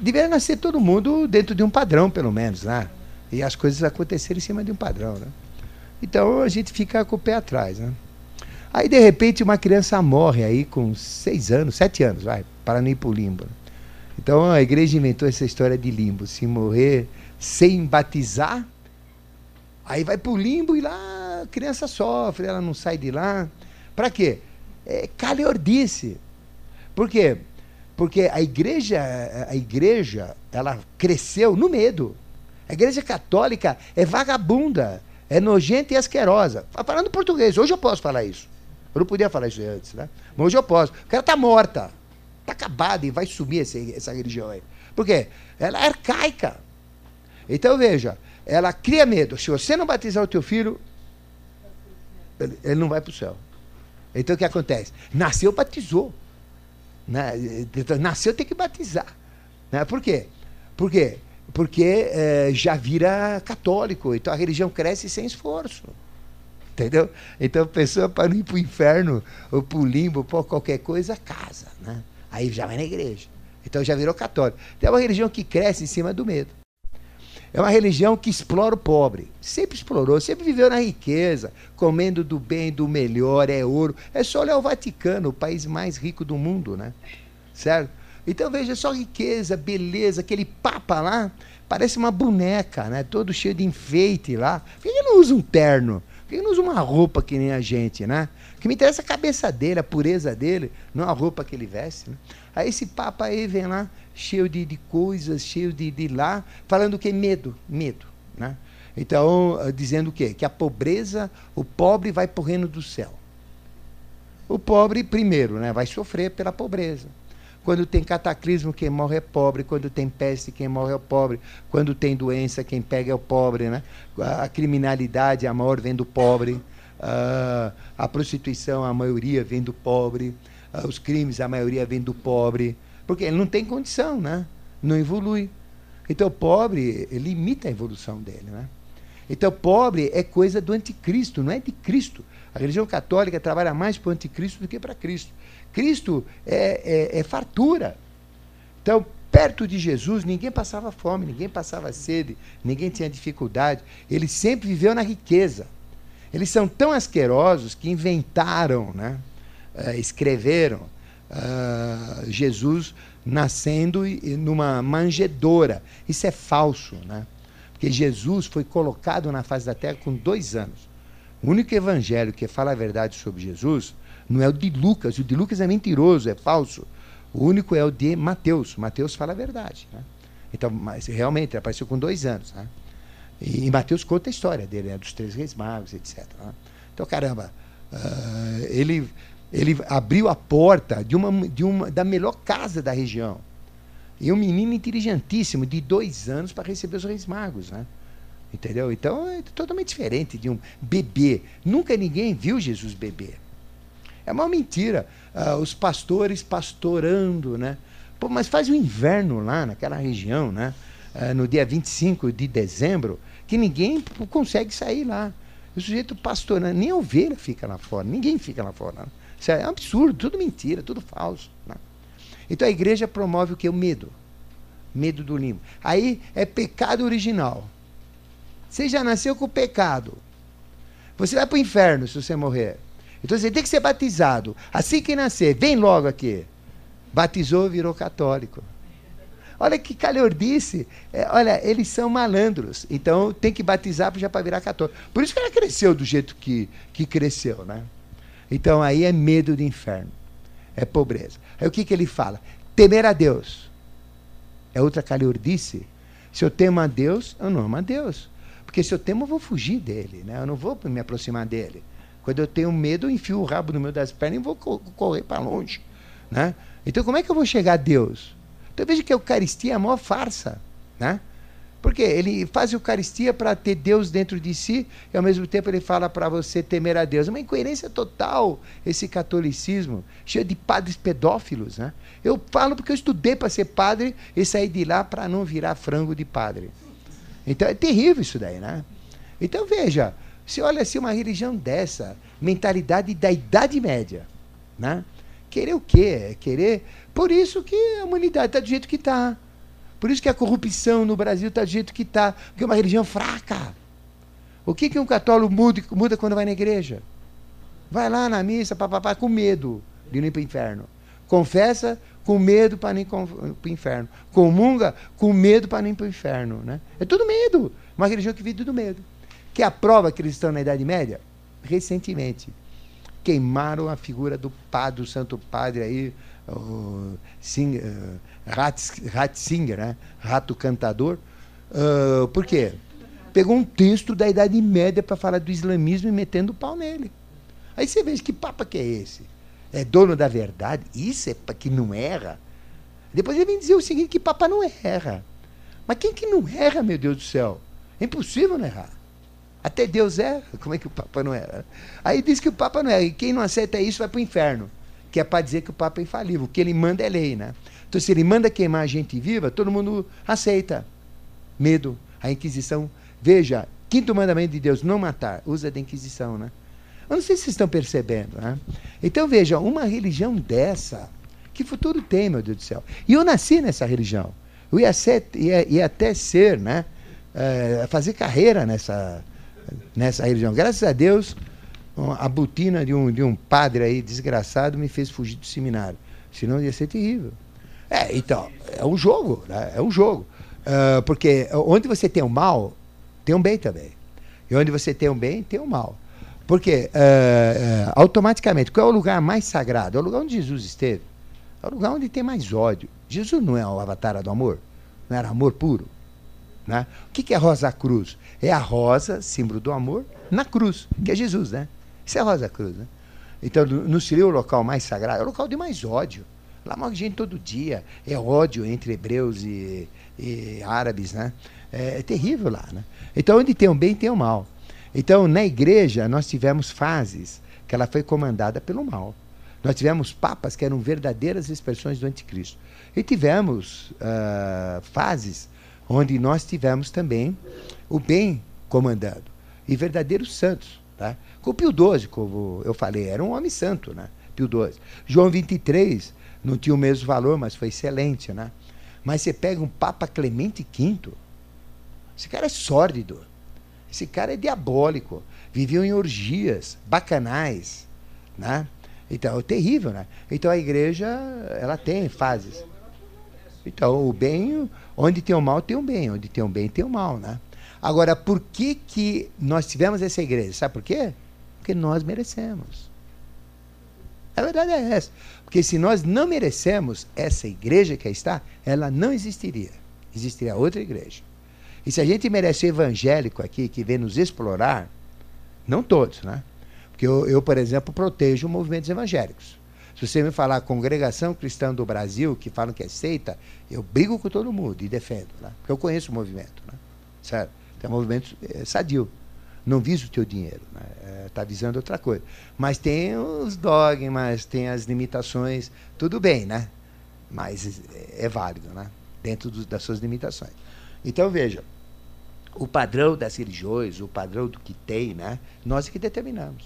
Speaker 1: deveria nascer todo mundo dentro de um padrão, pelo menos, né? E as coisas acontecerem em cima de um padrão, né? Então, a gente fica com o pé atrás, né? Aí, de repente, uma criança morre aí com seis anos, sete anos, vai, para não ir para o limbo. Então a igreja inventou essa história de limbo. Se morrer sem batizar, aí vai para o limbo e lá a criança sofre, ela não sai de lá. Para quê? É calhordice. Por quê? Porque a igreja, a igreja, ela cresceu no medo. A igreja católica é vagabunda, é nojenta e asquerosa. Falando português, hoje eu posso falar isso. Eu não podia falar isso antes, né? Mas hoje eu posso. O cara está morta. Está acabada e vai sumir essa, essa religião aí. Por quê? Ela é arcaica. Então veja, ela cria medo. Se você não batizar o teu filho, ele, não vai para o céu. Então o que acontece? Nasceu, batizou. Né? Nasceu, tem que batizar. Né? Por quê? Por quê? Porque é, já vira católico. Então a religião cresce sem esforço. Entendeu? Então a pessoa, para ir para o inferno, ou para o limbo, ou qualquer coisa, casa. Né? Aí já vai na igreja. Então já virou católico. Então é uma religião que cresce em cima do medo. É uma religião que explora o pobre. Sempre explorou, sempre viveu na riqueza, comendo do bem, do melhor, é ouro. É só olhar o Vaticano, o país mais rico do mundo, né? Certo? Então veja só riqueza, beleza, aquele papa lá, parece uma boneca, né? Todo cheio de enfeite lá. Por que ele não usa um terno? Por que ele não usa uma roupa que nem a gente, né? O que me interessa é a cabeça dele, a pureza dele, não a roupa que ele veste. Né? Aí esse papa aí vem lá, cheio de, de coisas, cheio de, de lá, falando que? Medo, medo, né? Então, dizendo o quê? Que a pobreza, o pobre vai para o reino do céu. O pobre, primeiro, né, vai sofrer pela pobreza. Quando tem cataclismo, quem morre é pobre. Quando tem peste, quem morre é o pobre. Quando tem doença, quem pega é o pobre. Né? A criminalidade, a maior vem do pobre. Uh, a prostituição, a maioria vem do pobre. Uh, os crimes, a maioria vem do pobre. Porque ele não tem condição, né? não evolui. Então, o pobre limita a evolução dele. Né? Então, pobre é coisa do anticristo, não é de Cristo. A religião católica trabalha mais para o anticristo do que para Cristo. Cristo é, é, é fartura. Então, perto de Jesus, ninguém passava fome, ninguém passava sede, ninguém tinha dificuldade. Ele sempre viveu na riqueza. Eles são tão asquerosos que inventaram, né, uh, escreveram uh, Jesus nascendo numa manjedoura. Isso é falso, né? Porque Jesus foi colocado na face da terra com dois anos. O único evangelho que fala a verdade sobre Jesus não é o de Lucas. O de Lucas é mentiroso, é falso. O único é o de Mateus. Mateus fala a verdade. Né? Então, mas realmente, ele apareceu com dois anos. Né? E, e Mateus conta a história dele, né? dos três reis magos, etc. Né? Então, caramba, uh, ele, ele abriu a porta de uma, de uma, da melhor casa da região. E um menino inteligentíssimo, de dois anos, para receber os reis magos. Né? Entendeu? Então é totalmente diferente de um bebê. Nunca ninguém viu Jesus beber. É uma mentira. Ah, os pastores pastorando, né? Pô, mas faz o inverno lá naquela região, né? Ah, no dia 25 de dezembro, que ninguém consegue sair lá. O sujeito pastorando, nem a ovelha fica lá fora, ninguém fica lá fora. Né? Isso é absurdo, tudo mentira, tudo falso. Né? Então a igreja promove o que? O medo. Medo do limbo. Aí é pecado original. Você já nasceu com o pecado. Você vai para o inferno se você morrer. Então você tem que ser batizado. Assim que nascer, vem logo aqui. Batizou, virou católico. Olha que calhordice. É, olha, eles são malandros. Então tem que batizar já para virar católico. Por isso que ela cresceu do jeito que, que cresceu, né? Então aí é medo de inferno. É pobreza. Aí o que, que ele fala? Temer a Deus. É outra calhordice. Se eu temo a Deus, eu não amo a Deus. Porque se eu temo, eu vou fugir dele. Né? Eu não vou me aproximar dele. Quando eu tenho medo, eu enfio o rabo no meio das pernas e vou correr para longe. Né? Então, como é que eu vou chegar a Deus? Então, veja que a Eucaristia é a maior farsa. Né? Porque ele faz Eucaristia para ter Deus dentro de si e, ao mesmo tempo, ele fala para você temer a Deus. É uma incoerência total esse catolicismo, cheio de padres pedófilos. Né? Eu falo porque eu estudei para ser padre e saí de lá para não virar frango de padre. Então, é terrível isso daí. Né? Então, veja, você olha assim uma religião dessa, mentalidade da Idade Média, né? Querer o quê? Querer. Por isso que a humanidade está do jeito que está. Por isso que a corrupção no Brasil está do jeito que está. Porque é uma religião fraca. O que, que um católico muda, muda quando vai na igreja? Vai lá na missa, papapá, com medo de ir para o inferno. Confessa com medo para não ir para o inferno. Comunga com medo para não ir para o inferno. Né? É tudo medo. Uma religião que vive do medo. Que é a prova que eles estão na Idade Média? Recentemente. Queimaram a figura do padre, do santo padre aí, Sing, uh, Ratzinger, né? Rato Cantador. Uh, por quê? Pegou um texto da Idade Média para falar do islamismo e metendo o pau nele. Aí você vê que papa que é esse? É dono da verdade? Isso é que não erra? Depois ele vem dizer o seguinte, que papa não erra. Mas quem que não erra, meu Deus do céu? É impossível não errar. Até Deus é. Como é que o Papa não é? Aí diz que o Papa não é. E quem não aceita isso vai para o inferno. Que é para dizer que o Papa é infalível. O que ele manda é lei, né? Então, se ele manda queimar a gente viva, todo mundo aceita. Medo. A Inquisição. Veja, quinto mandamento de Deus, não matar. Usa da Inquisição, né? Eu não sei se vocês estão percebendo, né? Então, veja, uma religião dessa, que futuro tem, meu Deus do céu? E eu nasci nessa religião. Eu ia, ser, ia, ia até ser, né? É, fazer carreira nessa nessa religião. Graças a Deus, a botina de um, de um padre aí desgraçado me fez fugir do seminário. Senão ia ser terrível. É, então, é um jogo, né? É um jogo. Uh, porque onde você tem o mal, tem um bem também. E onde você tem um bem, tem um mal. Porque uh, uh, automaticamente, qual é o lugar mais sagrado? É o lugar onde Jesus esteve. É o lugar onde tem mais ódio. Jesus não é o avatar do amor? Não era amor puro? Né? O que, que é rosa cruz? É a rosa, símbolo do amor, na cruz, que é Jesus, né? Isso é rosa cruz, né? Então, não seria o local mais sagrado? É o local de mais ódio. Lá morre gente todo dia. É ódio entre hebreus e, e árabes, né? É, é, terrível lá, né? Então, onde tem o bem, tem o mal. Então, na igreja, nós tivemos fases que ela foi comandada pelo mal. Nós tivemos papas que eram verdadeiras expressões do anticristo. E tivemos uh, fases onde nós tivemos também o bem comandando. E verdadeiros santos. Tá? Com Pio XII, como eu falei, era um homem santo, né? Pio XII. João 23 não tinha o mesmo valor, mas foi excelente, né? Mas você pega um Papa Clemente V, esse cara é sórdido, esse cara é diabólico, viviam em orgias bacanais, né? Então, é terrível, né? Então a igreja, ela tem fases. Então, o bem, onde tem o mal, tem o bem, onde tem o bem, tem o mal, né? Agora, por que que nós tivemos essa igreja? Sabe por quê? Porque nós merecemos. A verdade é essa. Porque se nós não merecemos essa igreja que está, ela não existiria. Existiria outra igreja. E se a gente merece evangélico aqui, que vem nos explorar, não todos, né? Porque eu, eu, por exemplo, protejo movimentos evangélicos. Se você me falar congregação cristã do Brasil, que falam que é seita, eu brigo com todo mundo e defendo, né? Porque eu conheço o movimento, né? Certo? Tem um movimento é, sadio não visa o teu dinheiro, está né? é, visando outra coisa. Mas tem os dogmas, tem as limitações, tudo bem, né? Mas é válido, né? Dentro do, das suas limitações. Então veja, o padrão das religiões, o padrão do que tem, né? Nós é que determinamos.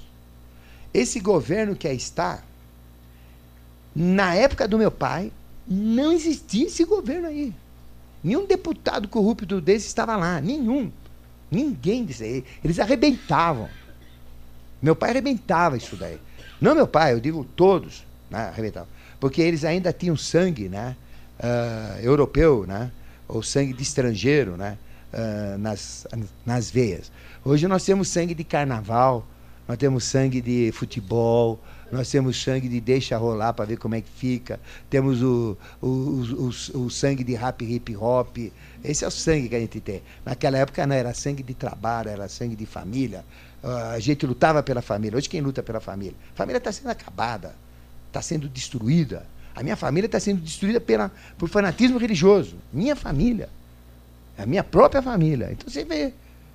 Speaker 1: Esse governo que aí está, na época do meu pai, não existia esse governo aí. Nenhum deputado corrupto desse estava lá, nenhum. Ninguém disse. Eles arrebentavam. Meu pai arrebentava isso daí. Não meu pai, eu digo todos, né, arrebentavam. Porque eles ainda tinham sangue né, uh, europeu, né, ou sangue de estrangeiro né, uh, nas, nas veias. Hoje nós temos sangue de carnaval, nós temos sangue de futebol, nós temos sangue de deixa rolar para ver como é que fica, temos o, o, o, o, sangue de rap hip hop. Esse é o sangue que a gente tem. Naquela época não era sangue de trabalho, era sangue de família. Uh, a gente lutava pela família. Hoje quem luta pela família? A família está sendo acabada, está sendo destruída. A minha família está sendo destruída pela, por fanatismo religioso. Minha família. A minha própria família. Então você vê,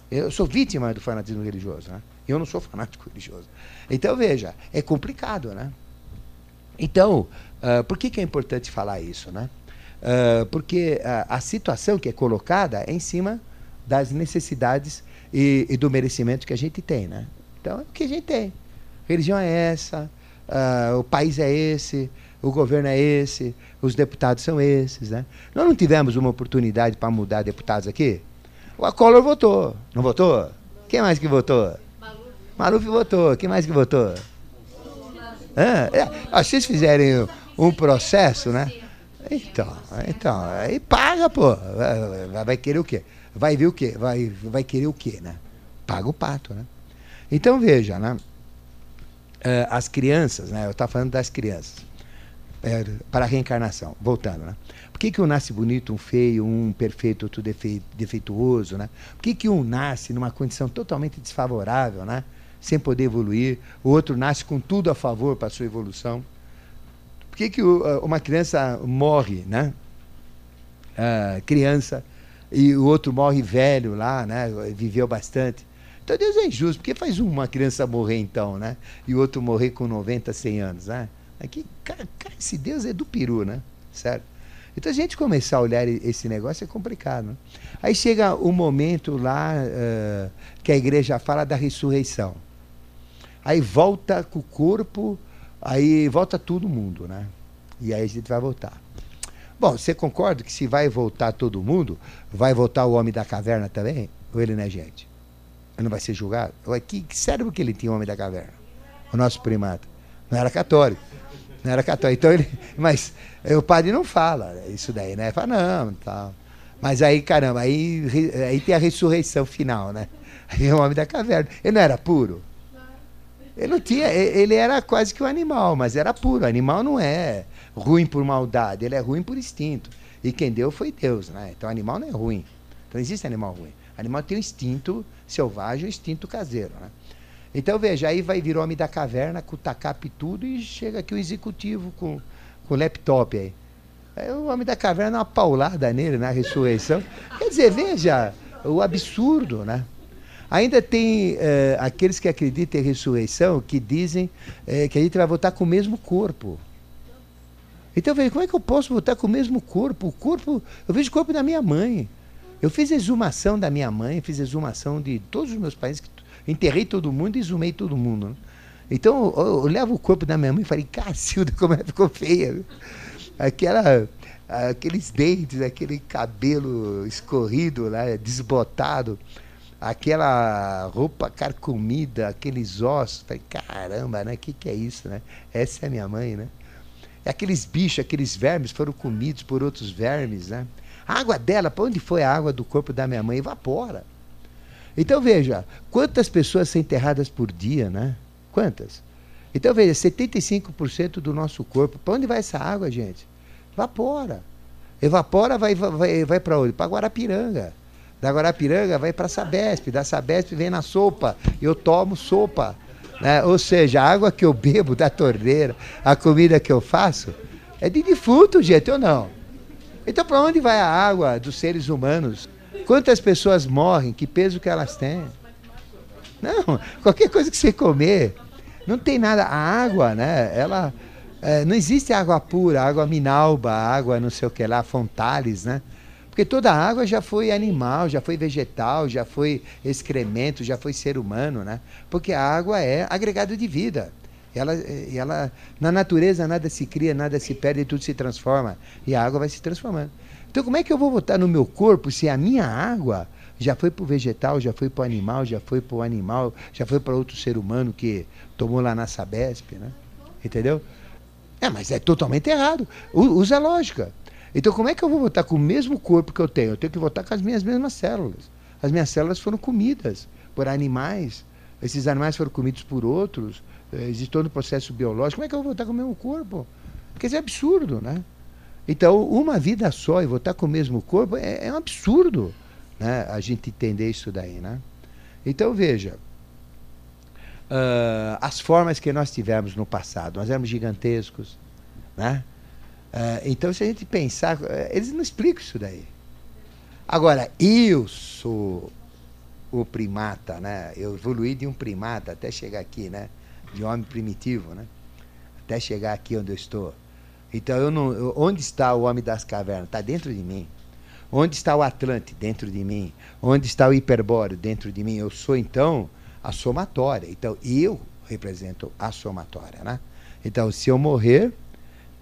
Speaker 1: eu sou vítima do fanatismo religioso. Né? Eu não sou fanático religioso. Então, veja, é complicado, né? Então, uh, por que, que é importante falar isso, né? Uh, porque a, a, situação que é colocada é em cima das necessidades e, e, do merecimento que a gente tem, né? Então, é o que a gente tem. A religião é essa, uh, o país é esse, o governo é esse, os deputados são esses, né? Nós não tivemos uma oportunidade para mudar deputados aqui? O Collor votou, não votou? Quem mais que votou? Maluf votou. Quem mais que votou? É, é, vocês fizerem um processo, né? Então, então, aí paga, pô. Vai, vai, querer o quê? Vai ver o quê? Vai, vai querer o quê, né? Paga o pato, né? Então veja, né? É, as crianças, né? Eu estava falando das crianças. É, para a reencarnação, voltando, né? Por que, que um nasce bonito, um feio, um perfeito, outro defeituoso, né? Por que, que um nasce numa condição totalmente desfavorável, né? Sem poder evoluir, o outro nasce com tudo a favor para a sua evolução. Por que, que uma criança morre, né? Criança, e o outro morre velho lá, né? Viveu bastante. Então Deus é injusto, porque faz uma criança morrer então, né? E o outro morrer com 90, 100 anos, né? Aqui, cara, esse Deus é do peru, né? Certo? Então a gente começar a olhar esse negócio é complicado. Né? Aí chega o momento lá uh, que a igreja fala da ressurreição aí volta com o corpo, aí volta todo mundo, né? E aí a gente vai voltar. Bom, você concorda que se vai voltar todo mundo, vai voltar o homem da caverna também? Ou ele não é gente? Ele não vai ser julgado? Que, que cérebro que ele tinha, o homem da caverna? O nosso primata. Não era católico. Não era católico. Então ele, mas o padre não fala isso daí, né? Fala, não, tal. Mas aí, caramba, aí, aí tem a ressurreição final, né? Aí é o homem da caverna. Ele não era puro? Ele não tinha, ele era quase que um animal, mas era puro. Animal não é ruim por maldade, ele é ruim por instinto. E quem deu foi Deus, né? Então animal não é ruim. Então não existe animal ruim. Animal tem um instinto selvagem, um instinto caseiro, né? Então veja, aí vai vir o homem da caverna com o tacape tudo e chega aqui o executivo com, com o laptop aí. aí o homem da caverna dá uma paulada nele na ressurreição. Quer dizer, veja o absurdo, né? Ainda tem eh, aqueles que acreditam em ressurreição que dizem eh, que a gente vai voltar com o mesmo corpo. Então, veja, como é que eu posso voltar com o mesmo corpo? O corpo, eu vejo o corpo da minha mãe. Eu fiz exumação da minha mãe, fiz exumação de todos os meus pais, enterrei todo mundo e exumei todo mundo. Né? Então, eu, eu, levo o corpo da minha mãe e falei, Cacilda, como ela ficou feia. Aquela, aqueles dentes, aquele cabelo escorrido, lá, desbotado, aquela roupa carcomida, aqueles ossos. Falei, caramba, né? O que, que é isso, né? Essa é a minha mãe, né? Aqueles bichos, aqueles vermes foram comidos por outros vermes, né? A água dela, para onde foi a água do corpo da minha mãe? Evapora. Então veja, quantas pessoas são enterradas por dia, né? Quantas? Então veja, 75% do nosso corpo, para onde vai essa água, gente? Evapora. Evapora, vai, vai, vai para onde? Para Guarapiranga. Da Guarapiranga vai para Sabesp, da Sabesp vem na sopa. Eu tomo sopa. Né? Ou seja, a água que eu bebo da torneira, a comida que eu faço, é de defunto, gente, ou não? Então, para onde vai a água dos seres humanos? Quantas pessoas morrem? Que peso que elas têm? Não, qualquer coisa que você comer, não tem nada. A água, né? Ela. É, não existe água pura, água minalba, água não sei o que lá, fontales, né? Porque toda a água já foi animal, já foi vegetal, já foi excremento, já foi ser humano, né? Porque a água é agregado de vida. Ela, ela, na natureza nada se cria, nada se perde, tudo se transforma. E a água vai se transformando. Então como é que eu vou botar no meu corpo se a minha água já foi para o vegetal, já foi para o animal, já foi para o animal, já foi para outro ser humano que tomou lá na Sabesp, né? Entendeu? É, mas é totalmente errado. Usa lógica. Então, como é que eu vou votar com o mesmo corpo que eu tenho? Eu tenho que votar com as minhas mesmas células. As minhas células foram comidas por animais. Esses animais foram comidos por outros. Eh, existe todo um processo biológico. Como é que eu vou votar com o mesmo corpo? Porque isso é absurdo, né? Então, uma vida só e votar com o mesmo corpo é, é um absurdo né? a gente entender isso daí, né? Então, veja. Uh, as formas que nós tivemos no passado. Nós éramos gigantescos, né? Uh, então, se a gente pensar, uh, eles não explicam isso daí. Agora, eu sou o primata, né? Eu evoluí de um primata até chegar aqui, né? De homem primitivo, né? Até chegar aqui onde eu estou. Então, eu não, eu, onde está o homem das cavernas? Está dentro de mim. Onde está o Atlante? Dentro de mim. Onde está o Hiperbóreo? Dentro de mim. Eu sou, então, a somatória. Então, eu represento a somatória, né? Então, se eu morrer,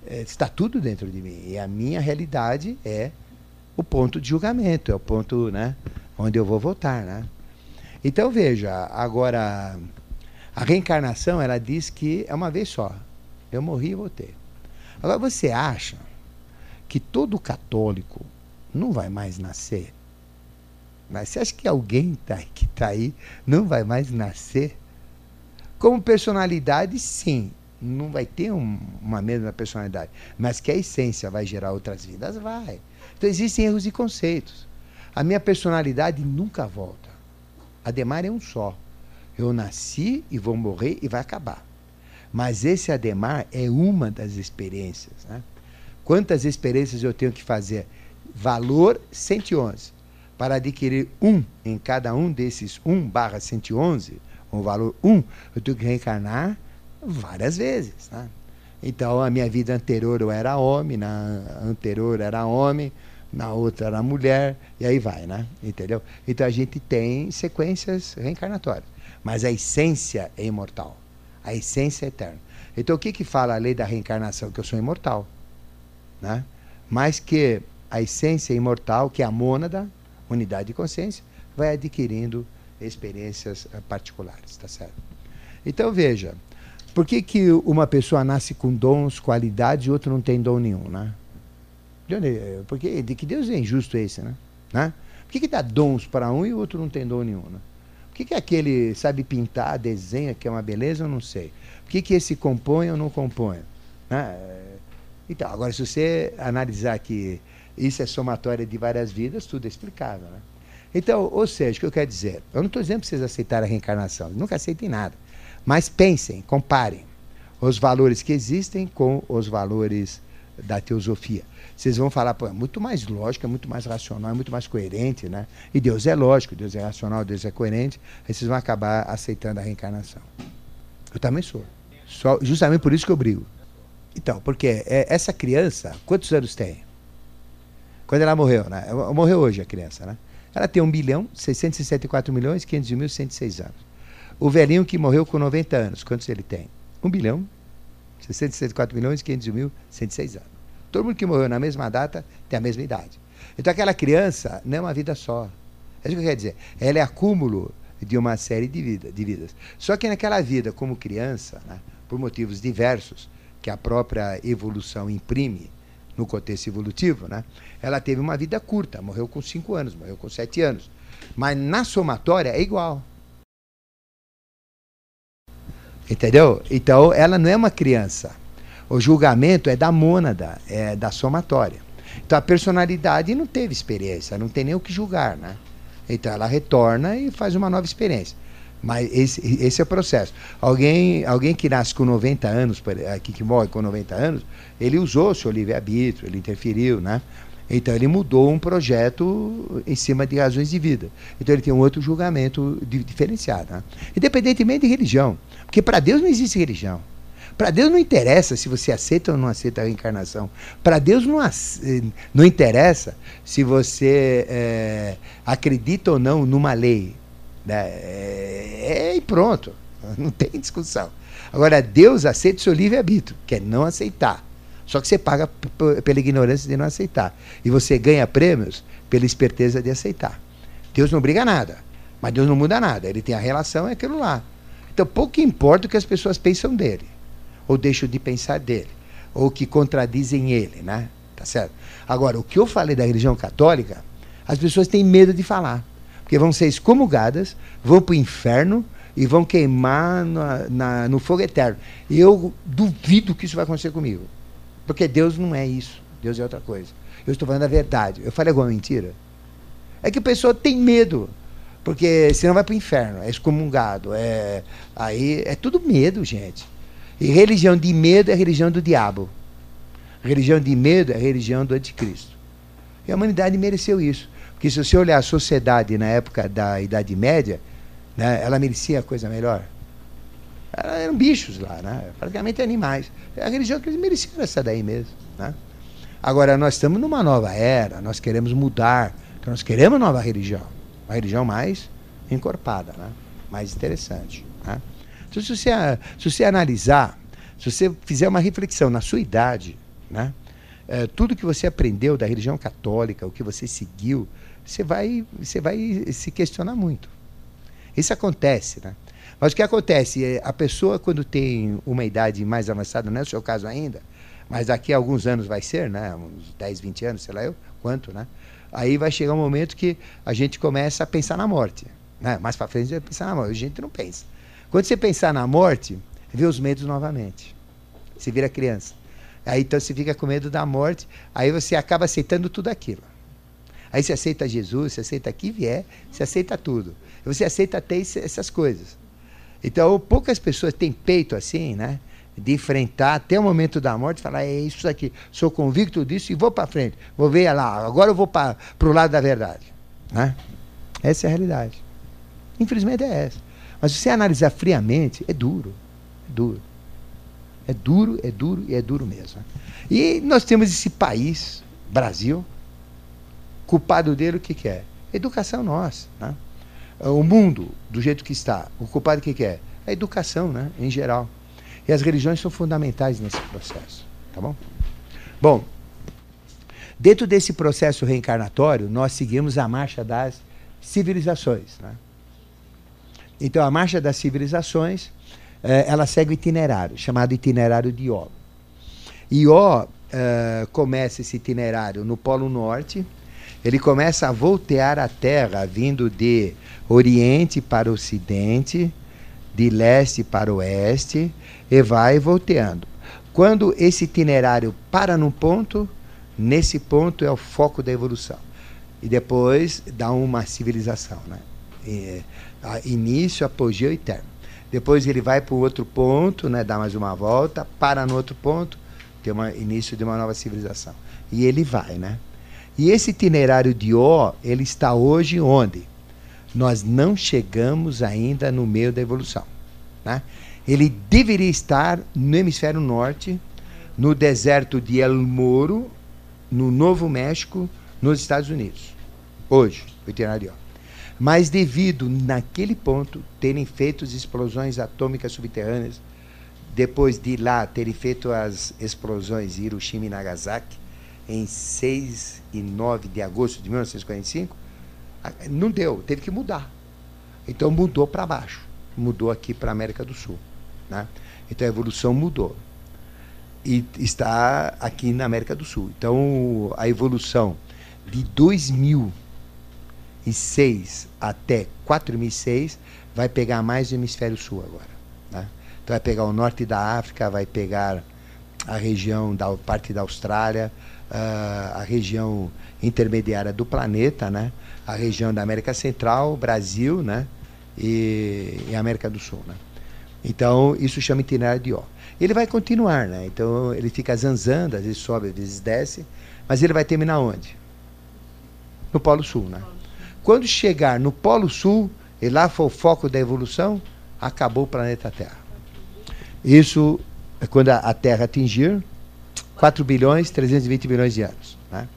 Speaker 1: está tudo dentro de mim. E a minha realidade é o ponto de julgamento, é o ponto né, onde eu vou votar. Né? Então veja, agora a reencarnação ela diz que é uma vez só. Eu morri e voltei. Agora você acha que todo católico não vai mais nascer? Mas você acha que alguém tá, que está aí não vai mais nascer? Como personalidade, sim não vai ter um, uma mesma personalidade. Mas que a essência vai gerar outras vidas, vai. Então existem erros e conceitos. A minha personalidade nunca volta. Ademar é um só. Eu nasci e vou morrer e vai acabar. Mas esse Ademar é uma das experiências. Né? Quantas experiências eu tenho que fazer? Valor 111. Para adquirir um em cada um desses 1 barra 111, um valor 1, eu tenho que reencarnar várias vezes. Né? Então, a minha vida anterior eu era homem, na anterior era homem, na outra era mulher, e aí vai, né? Entendeu? Então, a gente tem sequências reencarnatórias. Mas a essência é imortal. A essência é eterna. Então, o que, que fala a lei da reencarnação? Que eu sou imortal. Né? Mas que a essência imortal, que é a mônada, unidade de consciência, vai adquirindo experiências eh, particulares, tá certo? Então, veja, Por que, que uma pessoa nasce com dons, qualidades e outra não tem dom nenhum, né? De onde, porque de que Deus é injusto esse, né? né? Por que, que dá dons para um e o outro não tem dom nenhum, né? Por que, que aquele sabe pintar, desenha, que é uma beleza, eu não sei. Por que, que esse compõe ou não compõe? Né? Então, agora, se você analisar que isso é somatória de várias vidas, tudo é explicável, né? Então, ou seja, o que eu quero dizer? Eu não estou dizendo para vocês aceitarem a reencarnação, nunca aceitem nada. Mas pensem, comparem os valores que existem com os valores da teosofia. Vocês vão falar, pô, é muito mais lógico, é muito mais racional, é muito mais coerente, né? E Deus é lógico, Deus é racional, Deus é coerente, aí vocês vão acabar aceitando a reencarnação. Eu também sou. Só, justamente por isso que eu brigo. Então, porque é, essa criança, quantos anos tem? Quando ela morreu, né? Morreu hoje a criança, né? Ela tem 1 bilhão, 664 milhões, 500 mil, 106 anos. O velhinho que morreu com 90 anos, quantos ele tem? 1 bilhão, 664 milhões, 500 mil, 106 anos. Todo mundo que morreu na mesma data tem a mesma idade. Então aquela criança não é uma vida só. É isso que eu quero dizer. Ela é acúmulo de uma série de, vida, de vidas. Só que naquela vida, como criança, né, por motivos diversos, que a própria evolução imprime no contexto evolutivo, né? Ela teve uma vida curta, morreu com 5 anos, morreu com 7 anos. Mas na somatória é igual. Entendeu? Então ela não é uma criança. O julgamento é da mônada, é da somatória. Então a personalidade não teve experiência, não tem nem o que julgar, né? Então ela retorna e faz uma nova experiência. Mas esse, esse é o processo. Alguém, alguém que nasce com 90 anos, aqui que morre com 90 anos, ele usou seu livre-arbítrio, ele interferiu, né? Então ele mudou um projeto em cima de razões de vida. Então ele tem um outro julgamento diferenciado. Né? Independentemente de religião. Porque para Deus não existe religião. Para Deus não interessa se você aceita ou não aceita a reencarnação. Para Deus não, não interessa se você é, acredita ou não numa lei. Né? É, e pronto. Não tem discussão. Agora, Deus aceita o seu livre-arbítrio, que é não aceitar. Só que você paga pela ignorância de não aceitar. E você ganha prêmios pela esperteza de aceitar. Deus não briga nada. Mas Deus não muda nada. Ele tem a relação, é aquilo lá. Então, pouco importa o que as pessoas pensam dele. Ou deixam de pensar dele. Ou que contradizem ele, né? Tá certo? Agora, o que eu falei da religião católica, as pessoas têm medo de falar porque vão ser excomungadas, vão para o inferno e vão queimar na, na, no fogo eterno. E eu duvido que isso vai acontecer comigo. Porque Deus não é isso. Deus é outra coisa. Eu estou falando a verdade. Eu falei alguma mentira? É que a pessoa tem medo. Porque senão vai para o inferno, é excomungado. É, aí é tudo medo, gente. E religião de medo é religião do diabo. Religião de medo é religião do anticristo. E a humanidade mereceu isso. Porque se você olhar a sociedade na época da Idade Média, né, ela merecia coisa melhor. Eram bichos lá, né? praticamente animais. A religião que eles mereciam essa daí mesmo. Né? Agora, nós estamos numa nova era, nós queremos mudar, então nós queremos nova religião. Uma religião mais encorpada, né? mais interessante. Né? Então, se você, se você analisar, se você fizer uma reflexão na sua idade, né? É, tudo que você aprendeu da religião católica, o que você seguiu, você vai, você vai se questionar muito. Isso acontece, né? Mas o que acontece? É, a pessoa, quando tem uma idade mais avançada, não é o seu caso ainda, mas daqui a alguns anos vai ser, né? Uns 10, 20 anos, sei lá eu, quanto, né? Aí vai chegar um momento que a gente começa a pensar na morte. Né? Mais para frente, vai pensar na morte. A gente não pensa. Quando você pensar na morte, vê os medos novamente. Você vira criança. Aí então você fica com medo da morte, aí você acaba aceitando tudo aquilo. Aí você aceita Jesus, você aceita que vier, você aceita tudo. Você aceita até essas coisas. Então, poucas pessoas têm peito assim, né? De enfrentar até o momento da morte falar: é isso aqui, sou convicto disso e vou para frente. Vou ver lá, agora eu vou para o lado da verdade. Né? Essa é a realidade. Infelizmente é essa. Mas se você analisar friamente, é duro. É duro. É duro, é duro e é duro mesmo. E nós temos esse país, Brasil, culpado dele o que, que é? Educação nossa. Né? O mundo, do jeito que está, o culpado o que, que é? A educação, né? em geral. E as religiões são fundamentais nesse processo. Tá bom? Bom, dentro desse processo reencarnatório, nós seguimos a marcha das civilizações. Né? Então, a marcha das civilizações eh, ela segue o itinerário, chamado itinerário de Ió. Ió eh, começa esse itinerário no Polo Norte, ele começa a voltear a Terra, vindo de Oriente para Ocidente, de leste para oeste, e vai volteando. Quando esse itinerário para num ponto, nesse ponto é o foco da evolução. E depois dá uma civilização. Né? E, início, apogeu e término. Depois ele vai para o outro ponto, né, dá mais uma volta, para no outro ponto, tem um início de uma nova civilização. E ele vai, né? E esse itinerário de O, ele está hoje onde? Nós não chegamos ainda no meio da evolução. Né? Ele deveria estar no hemisfério norte, no deserto de El Moro, no Novo México, nos Estados Unidos. Hoje, o itinerário. Mas devido naquele ponto terem feito as explosões atômicas subterrâneas, depois de lá terem feito as explosões Hiroshima e Nagasaki, em 6 e 9 de agosto de 1945, não deu, teve que mudar. Então mudou para baixo, mudou aqui para a América do Sul. Né? Então a evolução mudou. E está aqui na América do Sul. Então a evolução de 2006 até 4006 vai pegar mais o hemisfério sul agora. Né? Então vai pegar o norte da África, vai pegar a região da parte da Austrália, uh, a região intermediária do planeta, né? A região da América Central, Brasil né? e, e América do Sul. Né? Então, isso chama itinerário de Ó. Ele vai continuar, né? então ele fica zanzando, às vezes sobe, às vezes desce, mas ele vai terminar onde? No Polo Sul. Né? Quando chegar no Polo Sul, e lá for o foco da evolução, acabou o planeta Terra. Isso é quando a Terra atingir 4 bilhões 320 milhões de anos. Né?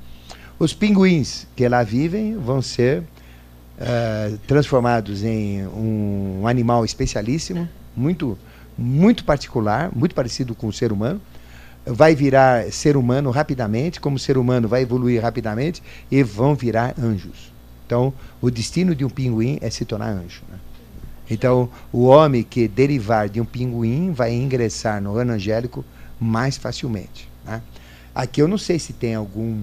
Speaker 1: Os pinguins que lá vivem vão ser uh, transformados em um, animal especialíssimo, muito, muito particular, muito parecido com o ser humano. Vai virar ser humano rapidamente, como ser humano vai evoluir rapidamente, e vão virar anjos. Então, o destino de um pinguim é se tornar anjo. Né? Então, o homem que derivar de um pinguim vai ingressar no ano angélico mais facilmente. Né? Aqui eu não sei se tem algum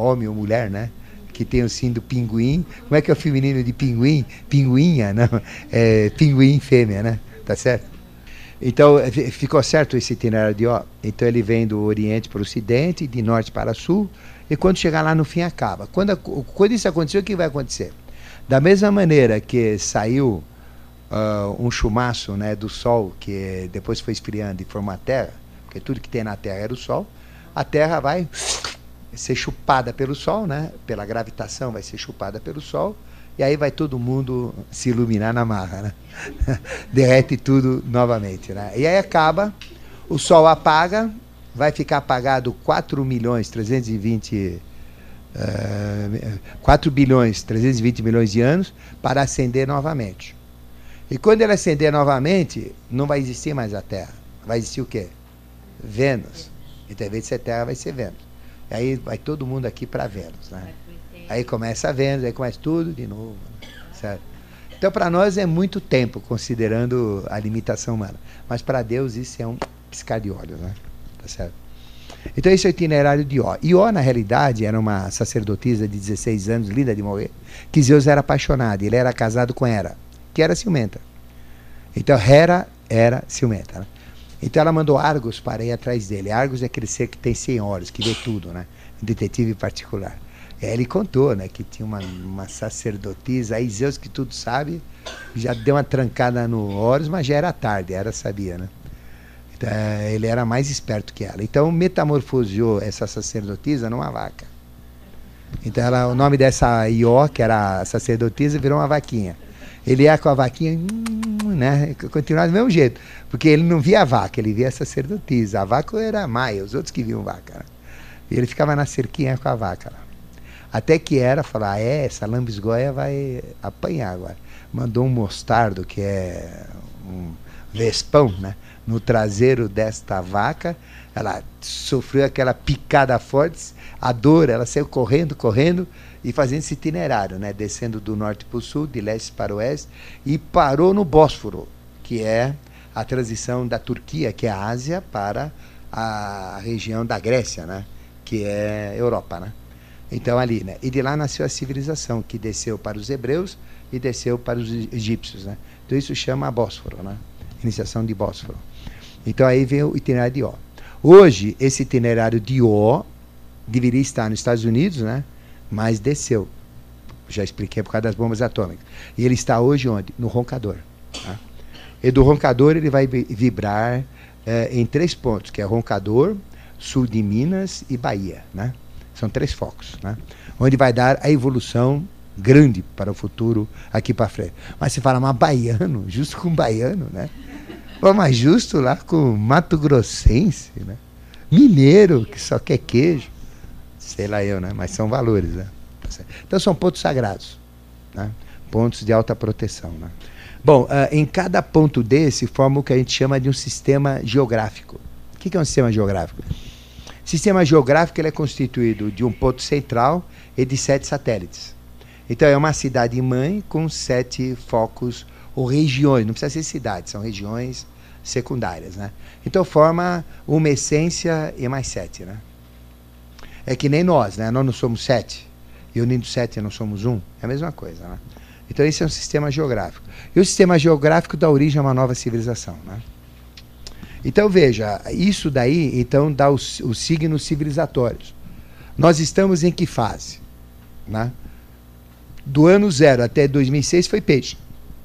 Speaker 1: homem ou mulher, né? Que tenha sido pinguim. Como é que é o feminino de pinguim? Pinguinha, não? É, pinguim fêmea, né? Tá certo? Então, é, ficou certo esse itinerário de ó. Então ele vem do Oriente para o Ocidente, de Norte para Sul, e quando chegar lá no fim acaba. Quando, quando isso acontecer, o que vai acontecer? Da mesma maneira que saiu uh, um chumaço né, do Sol, que depois foi esfriando e formou a Terra, porque tudo que tem na Terra era o Sol, a Terra vai ser chupada pelo Sol, né? Pela gravitação vai ser chupada pelo Sol, e aí vai todo mundo se iluminar na marra, né? Derrete tudo novamente, né? E aí acaba, o Sol apaga, vai ficar apagado 4 milhões 320 uh, 4 bilhões 320 milhões de anos para acender novamente. E quando ele acender novamente, não vai existir mais a Terra. Vai existir o quê? Vênus. Então, em vez de ser Terra, vai ser Vênus. Aí vai todo mundo aqui para Vênus. Né? Aí começa a Vênus, aí começa tudo de novo. Né? Certo? Então, para nós é muito tempo, considerando a limitação humana. Mas para Deus isso é um piscar de olhos. Né? Tá certo? Então, esse é o itinerário de Ó. E Ó, na realidade, era uma sacerdotisa de 16 anos, linda de morrer, que Zeus era apaixonado. Ele era casado com Hera, que era ciumenta. Então, Hera era ciumenta. Né? Então ela mandou Argos para ir atrás dele. Argos é aquele ser que tem 100 olhos, que vê tudo, né? Um detetive particular. E aí ele contou, né, que tinha uma, uma sacerdotisa, aí Zeus que tudo sabe, já deu uma trancada no Horus, mas já era tarde, era sabia, né? Então, ele era mais esperto que ela. Então metamorfoseou essa sacerdotisa numa vaca. Então ela, o nome dessa Ió, que era sacerdotisa, virou uma vaquinha. Ele ia com a vaquinha, hum, né? Continuava do mesmo jeito. Porque ele não via a vaca, ele via sacerdotisa. A vaca era a Maia, os outros que viam vaca. Né? E ele ficava na cerquinha com a vaca. Né? Até que era falar, ah, é, essa lambisgoia vai apanhar agora. Mandou um mostardo, que é um vespão, né? no traseiro desta vaca. Ela sofreu aquela picada forte, a dor, ela saiu correndo, correndo e fazendo esse itinerário, né? descendo do norte para o sul, de leste para o oeste, e parou no Bósforo, que é a transição da Turquia, que é a Ásia, para a região da Grécia, né? que é Europa. Né? Então ali, né? E de lá nasceu a civilização, que desceu para os hebreus e desceu para os egípcios. Né? Então isso chama Bósforo, né? Iniciação de Bósforo. Então aí vem o itinerário de Ó. Hoje, esse itinerário de Ó deveria estar nos Estados Unidos, né? Mas desceu. Já expliquei por causa das bombas atômicas. E ele está hoje onde? No roncador. Tá? E do roncador ele vai vibrar é, em três pontos, que é roncador, sul de Minas e Bahia, né? São três focos, né? Onde vai dar a evolução grande para o futuro aqui para frente. Mas se fala, mas baiano, justo com baiano, né? Pô, mas justo lá com Mato Grossense, né? Mineiro, que só quer queijo. Sei lá eu, né? Mas são valores, né? Tá então são pontos sagrados, né? Pontos de alta proteção, né? Bom, uh, em cada ponto desse forma o que a gente chama de um sistema geográfico. O que é um sistema geográfico? Sistema geográfico ele é constituído de um ponto central e de sete satélites. Então é uma cidade-mãe com sete focos ou regiões, não precisa ser cidades, são regiões secundárias. Né? Então forma uma essência e mais sete. Né? É que nem nós, né? nós não somos sete, e unindo sete não somos um, é a mesma coisa. Né? Então esse é um sistema geográfico. E o sistema geográfico dá origem a uma nova civilização. Né? Então veja, isso daí então dá os, os signos civilizatórios. Nós estamos em que fase? Né? Do ano zero até 2006 foi peixe.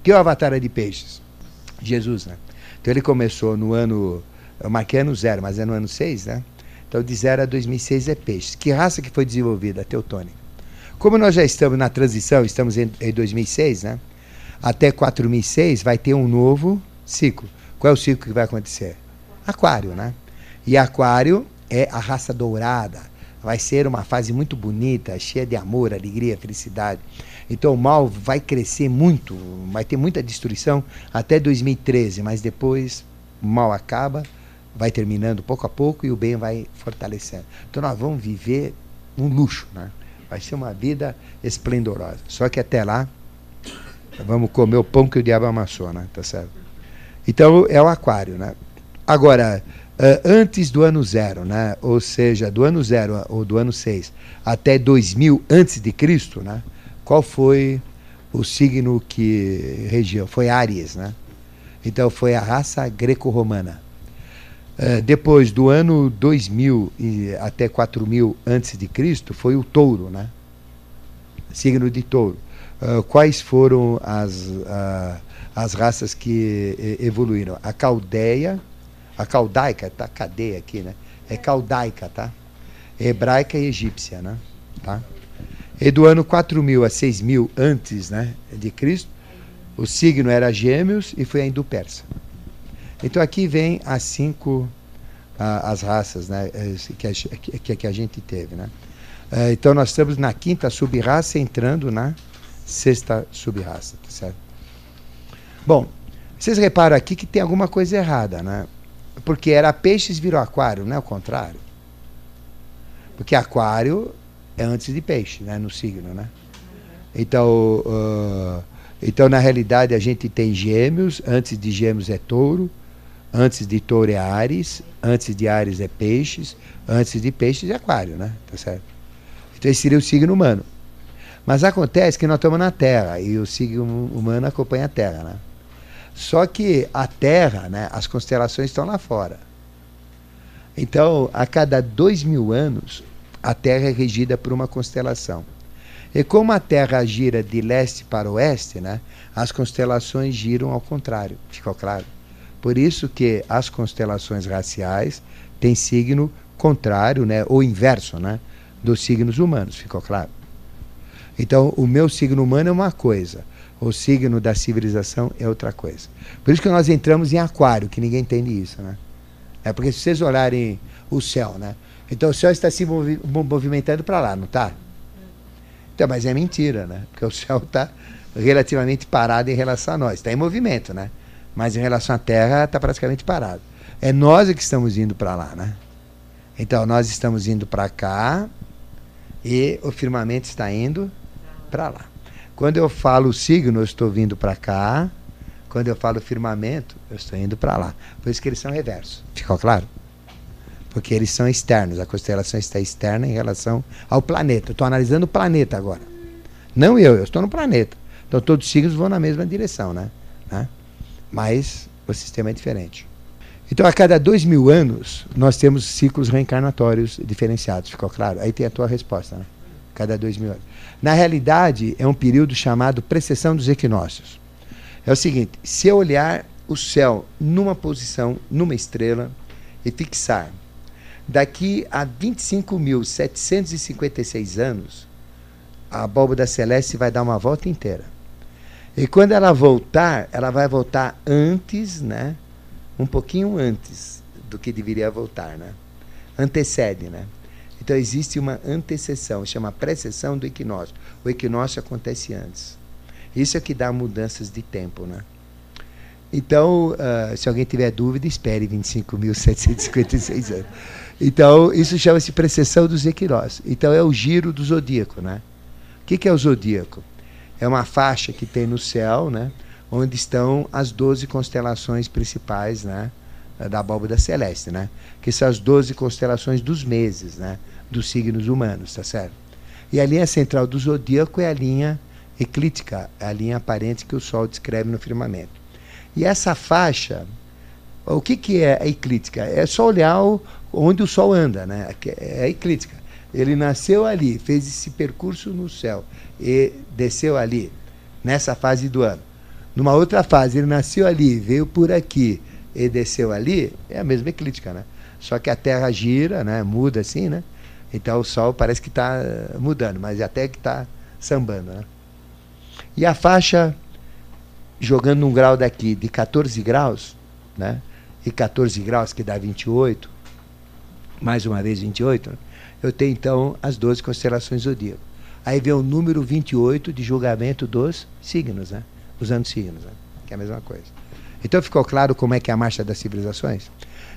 Speaker 1: Que é o avatar de peixes? Jesus, né? Então ele começou no ano, eu marquei ano zero, mas é no ano 6, né? Então de zero a 2006 é peixes. Que raça que foi desenvolvida? A teutônica. Como nós já estamos na transição, estamos em, em 2006, né? Até 4006 vai ter um novo ciclo. Qual é o ciclo que vai acontecer? Aquário, né? E Aquário é a raça dourada. Vai ser uma fase muito bonita, cheia de amor, alegria, felicidade. Então o mal vai crescer muito, vai ter muita destruição até 2013, mas depois o mal acaba, vai terminando pouco a pouco e o bem vai fortalecendo. Então nós vamos viver um luxo, né? Vai ser uma vida esplendorosa. Só que até lá, vamos comer o pão que o diabo amassou, né? Tá certo? Então é o aquário, né? Agora, uh, antes do ano zero, né? ou seja, do ano zero ou do ano 6 até 2000 antes de Cristo, né? qual foi o signo que regiu? Foi Áries. Né? Então foi a raça greco-romana. Uh, depois do ano 2000 e até 4000 antes de Cristo foi o touro, né? signo de touro. Uh, quais foram as, uh, as raças que evoluíram? A caldeia, a caldaica, tá? Cadeia aqui, né? É caldaica, tá? Hebraica e egípcia, né? Tá? E do ano 4000 a 6000 antes, né, de Cristo, o signo era Gêmeos e foi a Indo-Persa. Então aqui vem as cinco as raças, né, que a, que, que a gente teve, né? É, então nós estamos na quinta sub-raça entrando na sexta sub-raça, tá certo? Bom, vocês reparam aqui que tem alguma coisa errada, né? Porque era peixes virou aquário, não é o contrário. Porque aquário é antes de peixe, né, no signo, né? Então, uh, então na realidade a gente tem gêmeos, antes de gêmeos é touro, antes de touro é Ares, antes de Ares é peixes, antes de peixes é aquário, né? Tá certo? Então esse seria o signo humano. Mas acontece que nós estamos na Terra e o signo humano acompanha a Terra, né? Só que a Terra, né, as constelações estão lá fora. Então, a cada dois mil anos, a Terra é regida por uma constelação. E como a Terra gira de leste para oeste, né, as constelações giram ao contrário. Ficou claro? Por isso que as constelações raciais têm signo contrário, né, ou inverso, né, dos signos humanos. Ficou claro? Então, o meu signo humano é uma coisa o signo da civilização é outra coisa. Por isso que nós entramos em aquário, que ninguém entende isso, né? É porque se vocês olharem o céu, né? Então o céu está se movi movimentando para lá, não está? Então, mas é mentira, né? Porque o céu está relativamente parado em relação a nós. Está em movimento, né? Mas em relação à Terra está praticamente parado. É nós que estamos indo para lá, né? Então nós estamos indo para cá e o firmamento está indo para lá. Quando eu falo signo, eu estou vindo para cá, Quando eu falo firmamento, eu estou indo para lá. Por isso que eles são reversos. Ficou claro? Porque eles são externos. A constelação está externa em relação ao planeta. Estou analisando o planeta agora. Não eu, eu estou no planeta. Então todos os signos vão na mesma direção, né? né? Mas o sistema é diferente. Então, a cada dois mil anos, nós temos ciclos reencarnatórios diferenciados. Ficou claro? Aí tem a tua resposta, né? Cada dois mil anos. Na realidade, é um período chamado precessão dos equinócios. É o seguinte: se eu olhar o céu numa posição, numa estrela, e fixar, daqui a 25.756 anos, a abóbora celeste vai dar uma volta inteira. E quando ela voltar, ela vai voltar antes, né? um pouquinho antes do que deveria voltar, né? Antecede, né? Então existe uma antecessão, chama precessão do equinócio. O equinócio acontece antes. Isso é que dá mudanças de tempo, né? Então, uh, se alguém tiver dúvida, espere 25.756 anos. Então, isso chama-se precessão dos equinócios. Então, é o giro do zodíaco, né? O que, que é o zodíaco? É uma faixa que tem no céu, né? onde estão as 12 constelações principais né, da abóbora celeste, né? que são as 12 constelações dos meses, né, dos signos humanos, tá certo? E a linha central do zodíaco é a linha eclíptica, é a linha aparente que o Sol descreve no firmamento. E essa faixa, o que, que é a eclíptica? É só olhar o, onde o Sol anda, né? É a eclíptica. Ele nasceu ali, fez esse percurso no céu e desceu ali, nessa fase do ano numa outra fase, ele nasceu ali, veio por aqui e desceu ali, é a mesma eclíptica, né? Só que a Terra gira, né? Muda assim, né? Então o Sol parece que está mudando, mas até que está sambando, né? E a faixa jogando um grau daqui de 14 graus, né? E 14 graus que dá 28, mais uma vez 28, né? Eu tenho então as 12 constelações zodíacas. Aí vem o número 28 de julgamento dos signos, né? usando signos, né? que é a mesma coisa. Então ficou claro como é que é a marcha das civilizações?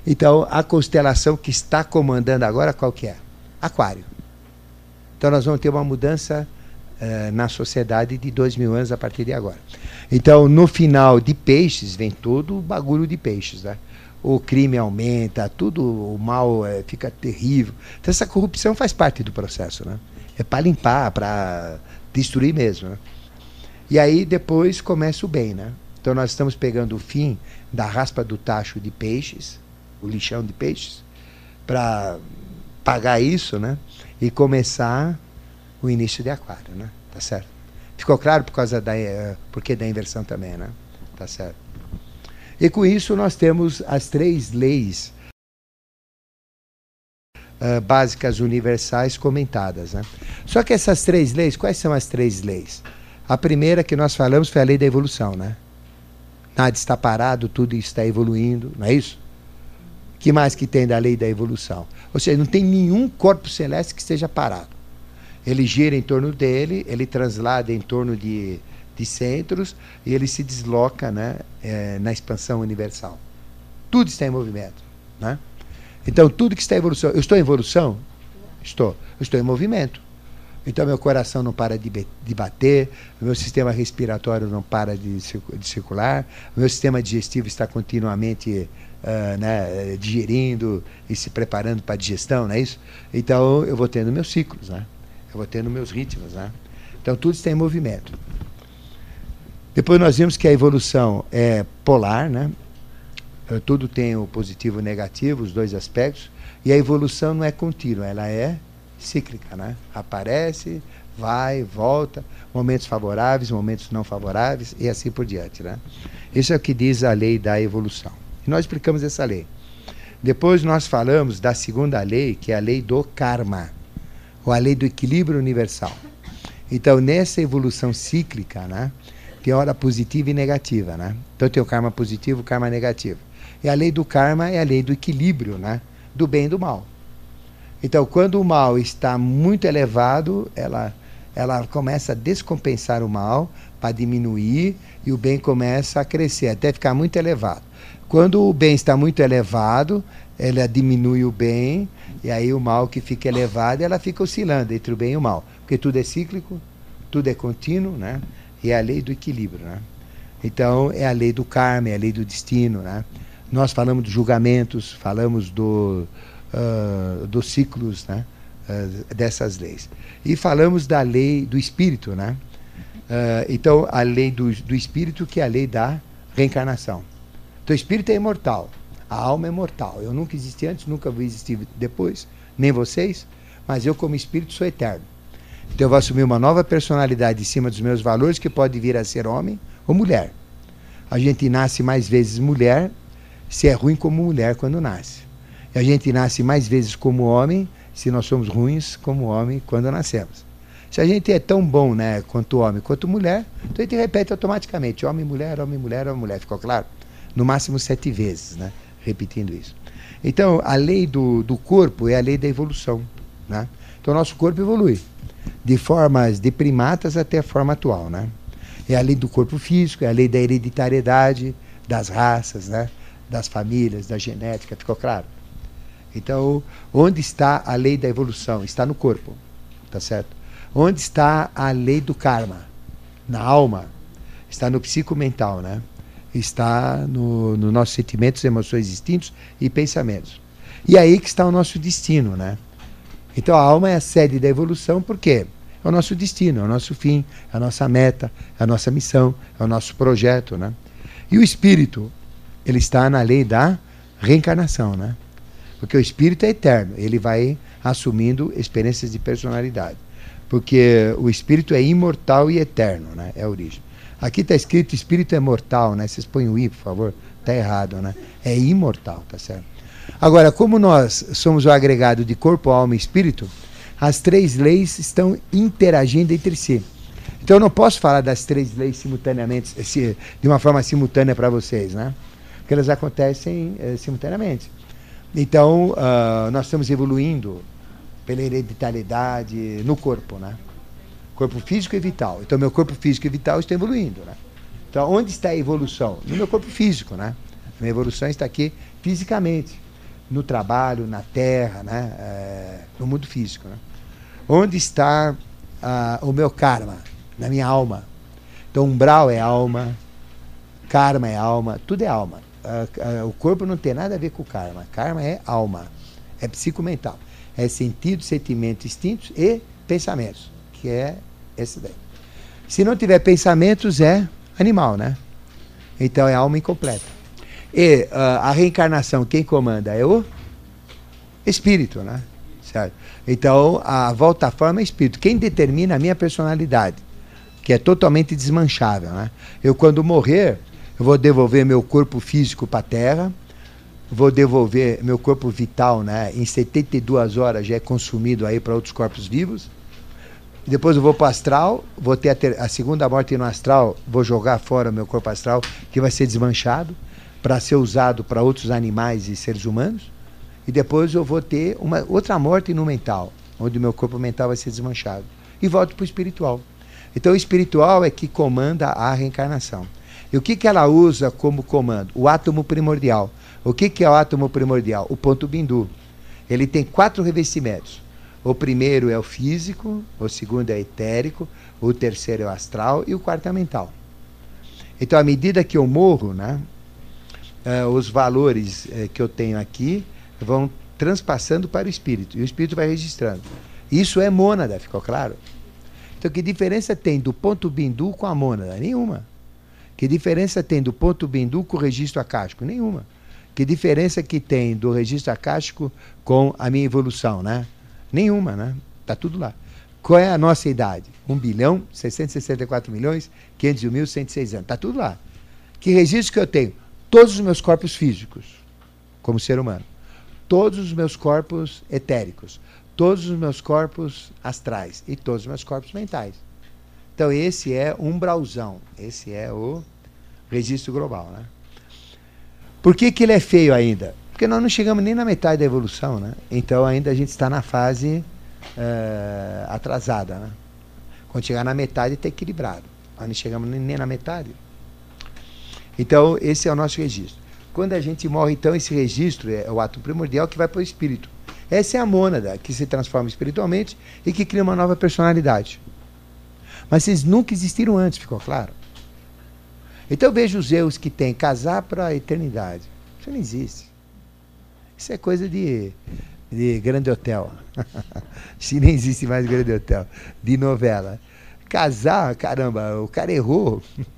Speaker 1: Então a constelação que está comandando agora qual que é? Aquário. Então nós vamos ter uma mudança uh, na sociedade de dois mil anos a partir de agora. Então no final de peixes vem todo o bagulho de peixes, né? O crime aumenta, tudo o mal é, fica terrível. Então essa corrupção faz parte do processo, né? É para limpar, para destruir mesmo. Né? E aí depois começa o bem, né? Então nós estamos pegando o fim da raspa do tacho de peixes, o lixão de peixes, para pagar isso, né? E começar o início de aquário, né? Tá certo? Ficou claro por causa da uh, porque da inversão também, né? Tá certo? E com isso nós temos as três leis uh, básicas universais comentadas, né? Só que essas três leis, quais são as três leis? A primeira que nós falamos foi a lei da evolução, né? Nada está parado, tudo está evoluindo, não é isso? que mais que tem da lei da evolução? Ou seja, não tem nenhum corpo celeste que esteja parado. Ele gira em torno dele, ele translada em torno de, de centros e ele se desloca né, é, na expansão universal. Tudo está em movimento. Né? Então, tudo que está em evolução. Eu estou em evolução? Estou. Eu estou em movimento. Então, meu coração não para de, de bater, meu sistema respiratório não para de, de circular, meu sistema digestivo está continuamente uh, né, digerindo e se preparando para a digestão, não é isso? Então, eu vou tendo meus ciclos, né? eu vou tendo meus ritmos. Né? Então, tudo está em movimento. Depois, nós vimos que a evolução é polar, né? tudo tem o positivo e o negativo, os dois aspectos, e a evolução não é contínua, ela é cíclica, né? Aparece, vai, volta, momentos favoráveis, momentos não favoráveis e assim por diante, né? Isso é o que diz a lei da evolução. E nós explicamos essa lei. Depois nós falamos da segunda lei, que é a lei do karma, ou a lei do equilíbrio universal. Então, nessa evolução cíclica, né, tem hora positiva e negativa, né? Então tem o karma positivo, o karma negativo. E a lei do karma é a lei do equilíbrio, né, do bem e do mal. Então, quando o mal está muito elevado, ela, ela começa a descompensar o mal para diminuir e o bem começa a crescer, até ficar muito elevado. Quando o bem está muito elevado, ela diminui o bem, e aí o mal que fica elevado, ela fica oscilando entre o bem e o mal. Porque tudo é cíclico, tudo é contínuo, né? É a lei do equilíbrio. Né? Então, é a lei do karma, é a lei do destino. Né? Nós falamos dos julgamentos, falamos do, uh, dos ciclos né? Uh, dessas leis. E falamos da lei do espírito. Né? Uh, então, a lei do, do espírito, que é a lei da reencarnação. Então, o espírito é imortal, a alma é mortal. Eu nunca existi antes, nunca vou existir depois, nem vocês, mas eu, como espírito, sou eterno. Então, eu vou assumir uma nova personalidade em cima dos meus valores, que pode vir a ser homem ou mulher. A gente nasce mais vezes mulher, se é ruim como mulher quando nasce. E a gente nasce mais vezes como homem, se nós somos ruins como homem quando nascemos. Se a gente é tão bom né, quanto homem quanto mulher, então a gente repete automaticamente: homem, mulher, homem, mulher, homem, mulher. Ficou claro? No máximo sete vezes, né, repetindo isso. Então, a lei do, do corpo é a lei da evolução. Né? Então, nosso corpo evolui de formas de primatas até a forma atual. Né? É a lei do corpo físico, é a lei da hereditariedade, das raças, né? das famílias, da genética, ficou claro? Então, onde está a lei da evolução? Está no corpo, tá certo? Onde está a lei do karma? Na alma. Está no psicomental, né? Está nos no nossos sentimentos, emoções, instintos e pensamentos. E aí que está o nosso destino, né? Então a alma é a sede da evolução, por quê? É o nosso destino, é o nosso fim, é a nossa meta, é a nossa missão, é o nosso projeto, né? E o espírito, ele está na lei da reencarnação, né? Porque o espírito é eterno, ele vai assumindo experiências de personalidade. Porque o espírito é imortal e eterno, né? É a origem. Aqui está escrito espírito é mortal, né? Vocês põem o i, por favor. Está errado, né? É imortal, tá certo? Agora, como nós somos o agregado de corpo, alma e espírito, as três leis estão interagindo entre si. Então eu não posso falar das três leis simultaneamente, de uma forma simultânea para vocês, né? Porque elas acontecem eh, simultaneamente. Então, uh, nós estamos evoluindo pela hereditariedade no corpo, né? Corpo físico e vital. Então, meu corpo físico e vital está evoluindo, né? Então, onde está a evolução? No meu corpo físico, né? A minha evolução está aqui fisicamente, no trabalho, na terra, né? É, no mundo físico, né? Onde está uh, o meu karma? Na minha alma. Então, umbral é alma, karma é alma, tudo é alma. Uh, uh, o corpo não tem nada a ver com karma. Karma é alma, é psicomental. É sentido, sentimento, instintos e pensamentos, que é esse daí. Se não tiver pensamentos, é animal, né? Então é alma incompleta. E uh, a reencarnação, quem comanda? É o espírito, né? Certo? Então, a volta à forma é espírito. Quem determina a minha personalidade, que é totalmente desmanchável. Né? Eu, quando morrer, eu vou devolver meu corpo físico para a Terra, vou devolver meu corpo vital, né? Em 72 horas já é consumido aí para outros corpos vivos. Depois eu vou para o astral, vou ter a, ter a, segunda morte no astral, vou jogar fora meu corpo astral, que vai ser desmanchado, para ser usado para outros animais e seres humanos. E depois eu vou ter uma outra morte no mental, onde meu corpo mental vai ser desmanchado. E volto para o espiritual. Então o espiritual é que comanda a reencarnação. E o que, que ela usa como comando? O átomo primordial. O que, que é o átomo primordial? O ponto bindu. Ele tem quatro revestimentos. O primeiro é o físico, o segundo é etérico, o terceiro é o astral e o quarto é mental. Então, à medida que eu morro, né, eh, os valores eh, que eu tenho aqui vão transpassando para o espírito e o espírito vai registrando. Isso é mônada, ficou claro? Então, que diferença tem do ponto bindu com a mônada? Nenhuma. Que diferença tem do ponto bindu com o registro acástico? Nenhuma. Que diferença que tem do registro acástico com a minha evolução, né? Nenhuma, né? Tá tudo lá. Qual é a nossa idade? 1 bilhão, 664 milhões, 501 mil, 106 anos. Tá tudo lá. Que registro que eu tenho? Todos os meus corpos físicos, como ser humano todos os meus corpos etéricos, todos os meus corpos astrais e todos os meus corpos mentais. Então esse é um umbralzão, esse é o registro global, né? Por que, que ele é feio ainda? Porque nós não chegamos nem na metade da evolução, né? Então ainda a gente está na fase uh, atrasada, né? Quando chegar na metade está equilibrado. Nós não chegamos nem na metade. Então esse é o nosso registro. Quando a gente morre, então, esse registro é o ato primordial que vai para o espírito. Essa é a mônada que se transforma espiritualmente e que cria uma nova personalidade. Mas vocês nunca existiram antes, ficou claro? Então eu vejo os erros que tem casar para a eternidade. Isso não existe. Isso é coisa de, de grande hotel. Se nem existe mais grande hotel. De novela. Casar, caramba, o cara errou.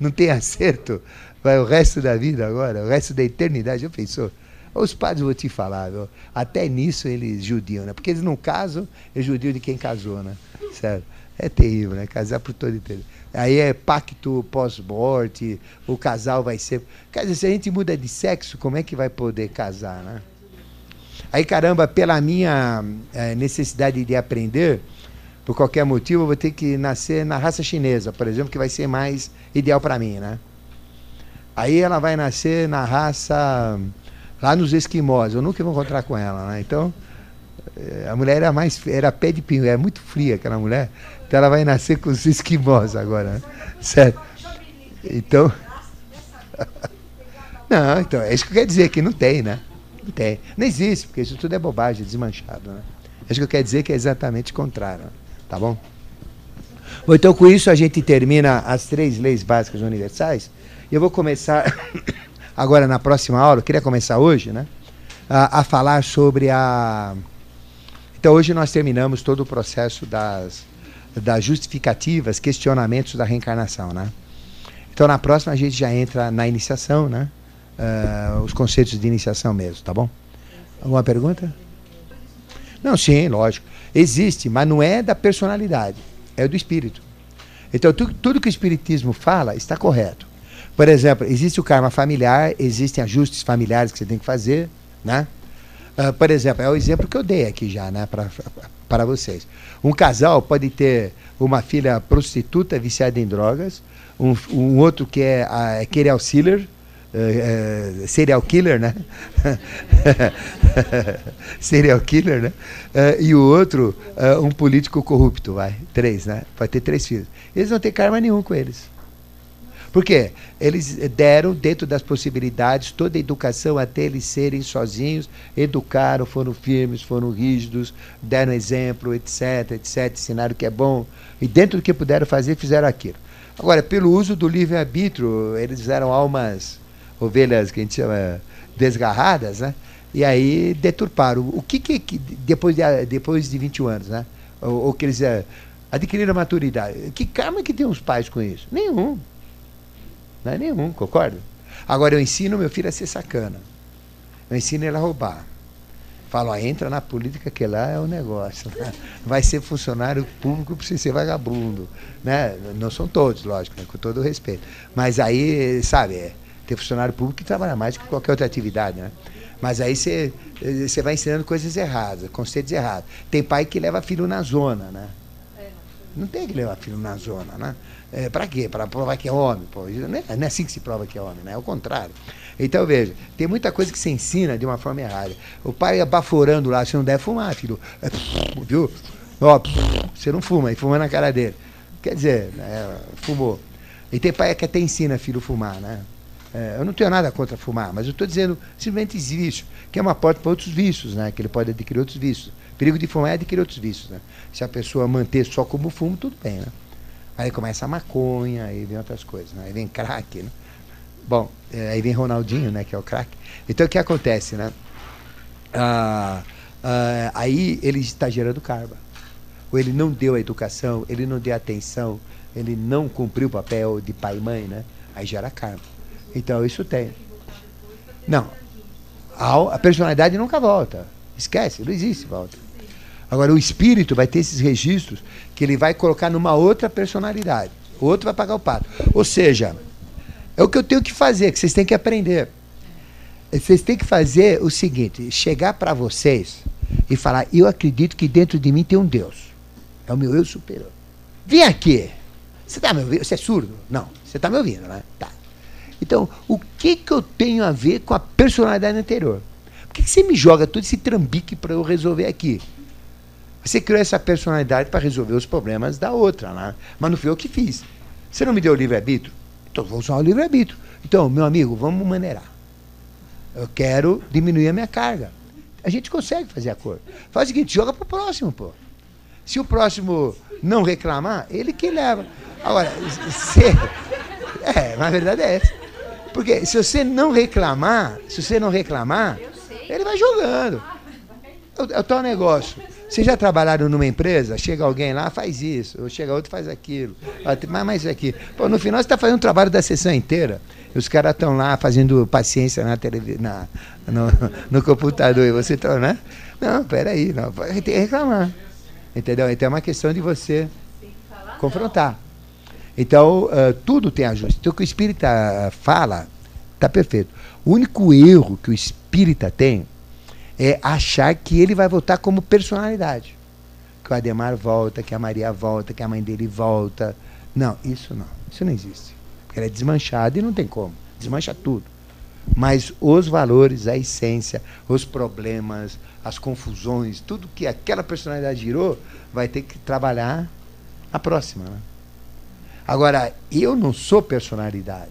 Speaker 1: Não tem acerto. Vai o resto da vida agora, o resto da eternidade. Já pensou? Os padres, vou te falar, viu? até nisso eles judiam, né? Porque eles não casam, é judio de quem casou, né? Certo? É terrível, né? Casar por todo inteiro. Aí é pacto pós-morte, o casal vai ser. Quer dizer, se a gente muda de sexo, como é que vai poder casar, né? Aí, caramba, pela minha é, necessidade de aprender, por qualquer motivo, eu vou ter que nascer na raça chinesa, por exemplo, que vai ser mais ideal para mim, né? Aí ela vai nascer na raça lá nos esquimós. Eu nunca vou encontrar com ela, né? Então, eh, a mulher era mais era pé de pinho, era muito fria aquela mulher. Então ela vai nascer com os esquimós agora, né? Certo? Então, não, então é isso que quer dizer que não tem, né? Não tem, não existe, porque isso tudo é bobagem, desmanchado, né? É isso que quer dizer que é exatamente o contrário, tá bom? Bom, então com isso a gente termina as três leis básicas universais. Eu vou começar agora na próxima aula, eu queria começar hoje, né? A, a, falar sobre a. Então, hoje nós terminamos todo o processo das, das justificativas, questionamentos da reencarnação, né? Então, na próxima, a gente já entra na iniciação, né? Uh, os conceitos de iniciação mesmo, tá bom? Alguma pergunta? Não, sim, lógico. Existe, mas não é da personalidade, é do espírito. Então, tu, tudo que o espiritismo fala está correto. Por exemplo, existe o karma familiar, existem ajustes familiares que você tem que fazer, né? Uh, por exemplo, é o exemplo que eu dei aqui já, né, para vocês. Um casal pode ter uma filha prostituta viciada em drogas, um, um outro que é, a, é auxiliar, Uh, serial killer, né? serial killer, né? Uh, e o outro, um político corrupto, vai. Três, né? Pode ter três filhos. Eles não têm karma nenhum com eles. Por quê? Eles deram, dentro das possibilidades, toda a educação até eles serem sozinhos, educaram, foram firmes, foram rígidos, deram exemplo, etc, etc, ensinaram o que é bom. E dentro do que puderam fazer, fizeram aquilo. Agora, pelo uso do livre-arbítrio, eles eram almas, ovelhas que a gente chama desgarradas, né? E aí deturparam. O que, que depois, de, depois de 21 anos, né? Ou, ou que eles é, adquiriram maturidade. Que karma que tem os pais com isso? Nenhum. Não é nenhum, concorda? Agora eu ensino meu filho a ser sacana. Eu ensino ele a roubar. Falo, ó, entra na política que lá é o negócio. Né? Vai ser funcionário público para ser vagabundo. Né? Não são todos, lógico, né? com todo o respeito. Mas aí, sabe, é, tem funcionário público que trabalha mais do que qualquer outra atividade, né? Mas aí você vai ensinando coisas erradas, conceitos errados. Tem pai que leva filho na zona, né? Não tem que levar filho na zona, né? É, para quê? Para provar que é homem. Pô. Não, é, não é assim que se prova que é homem, né? é o contrário. Então, veja, tem muita coisa que se ensina de uma forma errada. O pai baforando lá, você não deve fumar, filho. É, viu? Ó, você não fuma, e fuma na cara dele. Quer dizer, é, fumou. E tem pai que até ensina filho a fumar, né? É, eu não tenho nada contra fumar, mas eu estou dizendo simplesmente vício, que é uma porta para outros vícios, né? Que ele pode adquirir outros vícios. O perigo de fumar é adquirir outros vícios, né? Se a pessoa manter só como fumo, tudo bem, né? Aí começa a maconha, aí vem outras coisas, né? Aí vem crack, né? Bom, é, aí vem Ronaldinho, né? Que é o crack. Então o que acontece, né? Ah, ah, aí ele está gerando karma. Ou ele não deu a educação, ele não deu atenção, ele não cumpriu o papel de pai e mãe, né? Aí gera karma. Então isso tem. Não. A, a personalidade nunca volta. Esquece, não existe volta. Agora, o espírito vai ter esses registros que ele vai colocar numa outra personalidade. O outro vai pagar o pato. Ou seja, é o que eu tenho que fazer, que vocês têm que aprender. Vocês têm que fazer o seguinte: chegar para vocês e falar, eu acredito que dentro de mim tem um Deus. É o meu eu superior. Vem aqui. Você está me ouvindo? Você é surdo? Não. Você está me ouvindo, né? Tá. Então, o que, que eu tenho a ver com a personalidade anterior? Por que, que você me joga todo esse trambique para eu resolver aqui? Você criou essa personalidade para resolver os problemas da outra, né? mas não foi eu que fiz. Você não me deu o livre-arbítrio? Então vou usar o livre-arbítrio. Então, meu amigo, vamos maneirar. Eu quero diminuir a minha carga. A gente consegue fazer acordo. Faz o seguinte, joga para o próximo, pô. Se o próximo não reclamar, ele que leva. Agora, se, É, mas a verdade é essa. Porque se você não reclamar, se você não reclamar, ele vai jogando. É o tal negócio. Vocês já trabalharam numa empresa? Chega alguém lá, faz isso. Ou chega outro, faz aquilo. Mas mais aqui. Pô, no final você está fazendo um trabalho da sessão inteira. E os caras estão lá fazendo paciência na televisão, na, no, no, computador. E você está, né? Não, peraí. Não, tem que reclamar. Entendeu? Então é uma questão de você confrontar. Então, uh, tudo tem ajuste. Então, o que o espírita fala está perfeito. O único erro que o espírita tem é achar que ele vai voltar como personalidade. Que o Ademar volta, que a Maria volta, que a mãe dele volta. Não, isso não. Isso não existe. Ela é desmanchada e não tem como. Desmancha tudo. Mas os valores, a essência, os problemas, as confusões, tudo que aquela personalidade girou, vai ter que trabalhar a próxima. Né? Agora, eu não sou personalidade.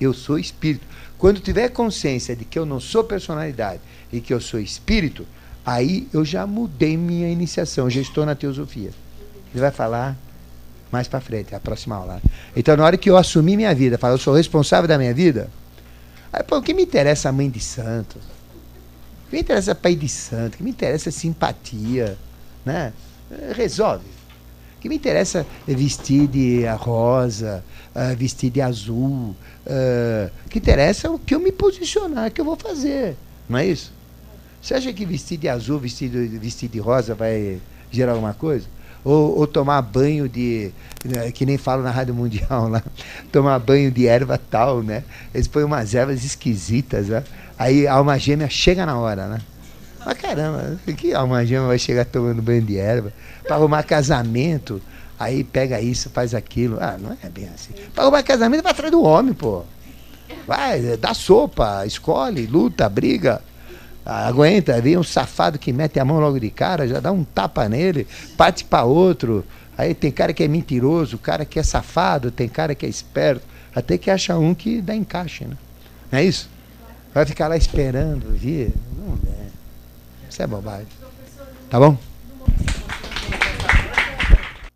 Speaker 1: Eu sou espírito. Quando tiver consciência de que eu não sou personalidade e que eu sou espírito, aí eu já mudei minha iniciação, já estou na teosofia. Ele vai falar mais para frente, a próxima aula. Então, na hora que eu assumi minha vida, falar, eu sou responsável da minha vida, aí, pô, o que me interessa a mãe de santo? O que me interessa pai de santo? O que me interessa simpatia? Né? Resolve. Que me interessa é vestir de rosa, uh, vestir de azul. Uh, o que interessa é o que eu me posicionar, o que eu vou fazer. Não é isso? Você acha que vestir de azul, vestir de, vestir de rosa vai gerar alguma coisa? Ou, ou, tomar banho de. Né, que nem falo na Rádio Mundial lá, tomar banho de erva tal, né? Eles põem umas ervas esquisitas, né? Aí a alma gêmea chega na hora, né? Mas caramba, que alma vai chegar tomando banho de erva? Para arrumar casamento, aí pega isso, faz aquilo. Ah, não é bem assim. Para arrumar casamento vai atrás do homem, pô. Vai, dá sopa, escolhe, luta, briga. Aguenta, vem um safado que mete a mão logo de cara, já dá um tapa nele, parte para outro. Aí tem cara que é mentiroso, cara que é safado, tem cara que é esperto. Até que acha um que dá encaixe, né? Não é isso? Vai ficar lá esperando vir? Não é. Isso é bobagem. Tá bom?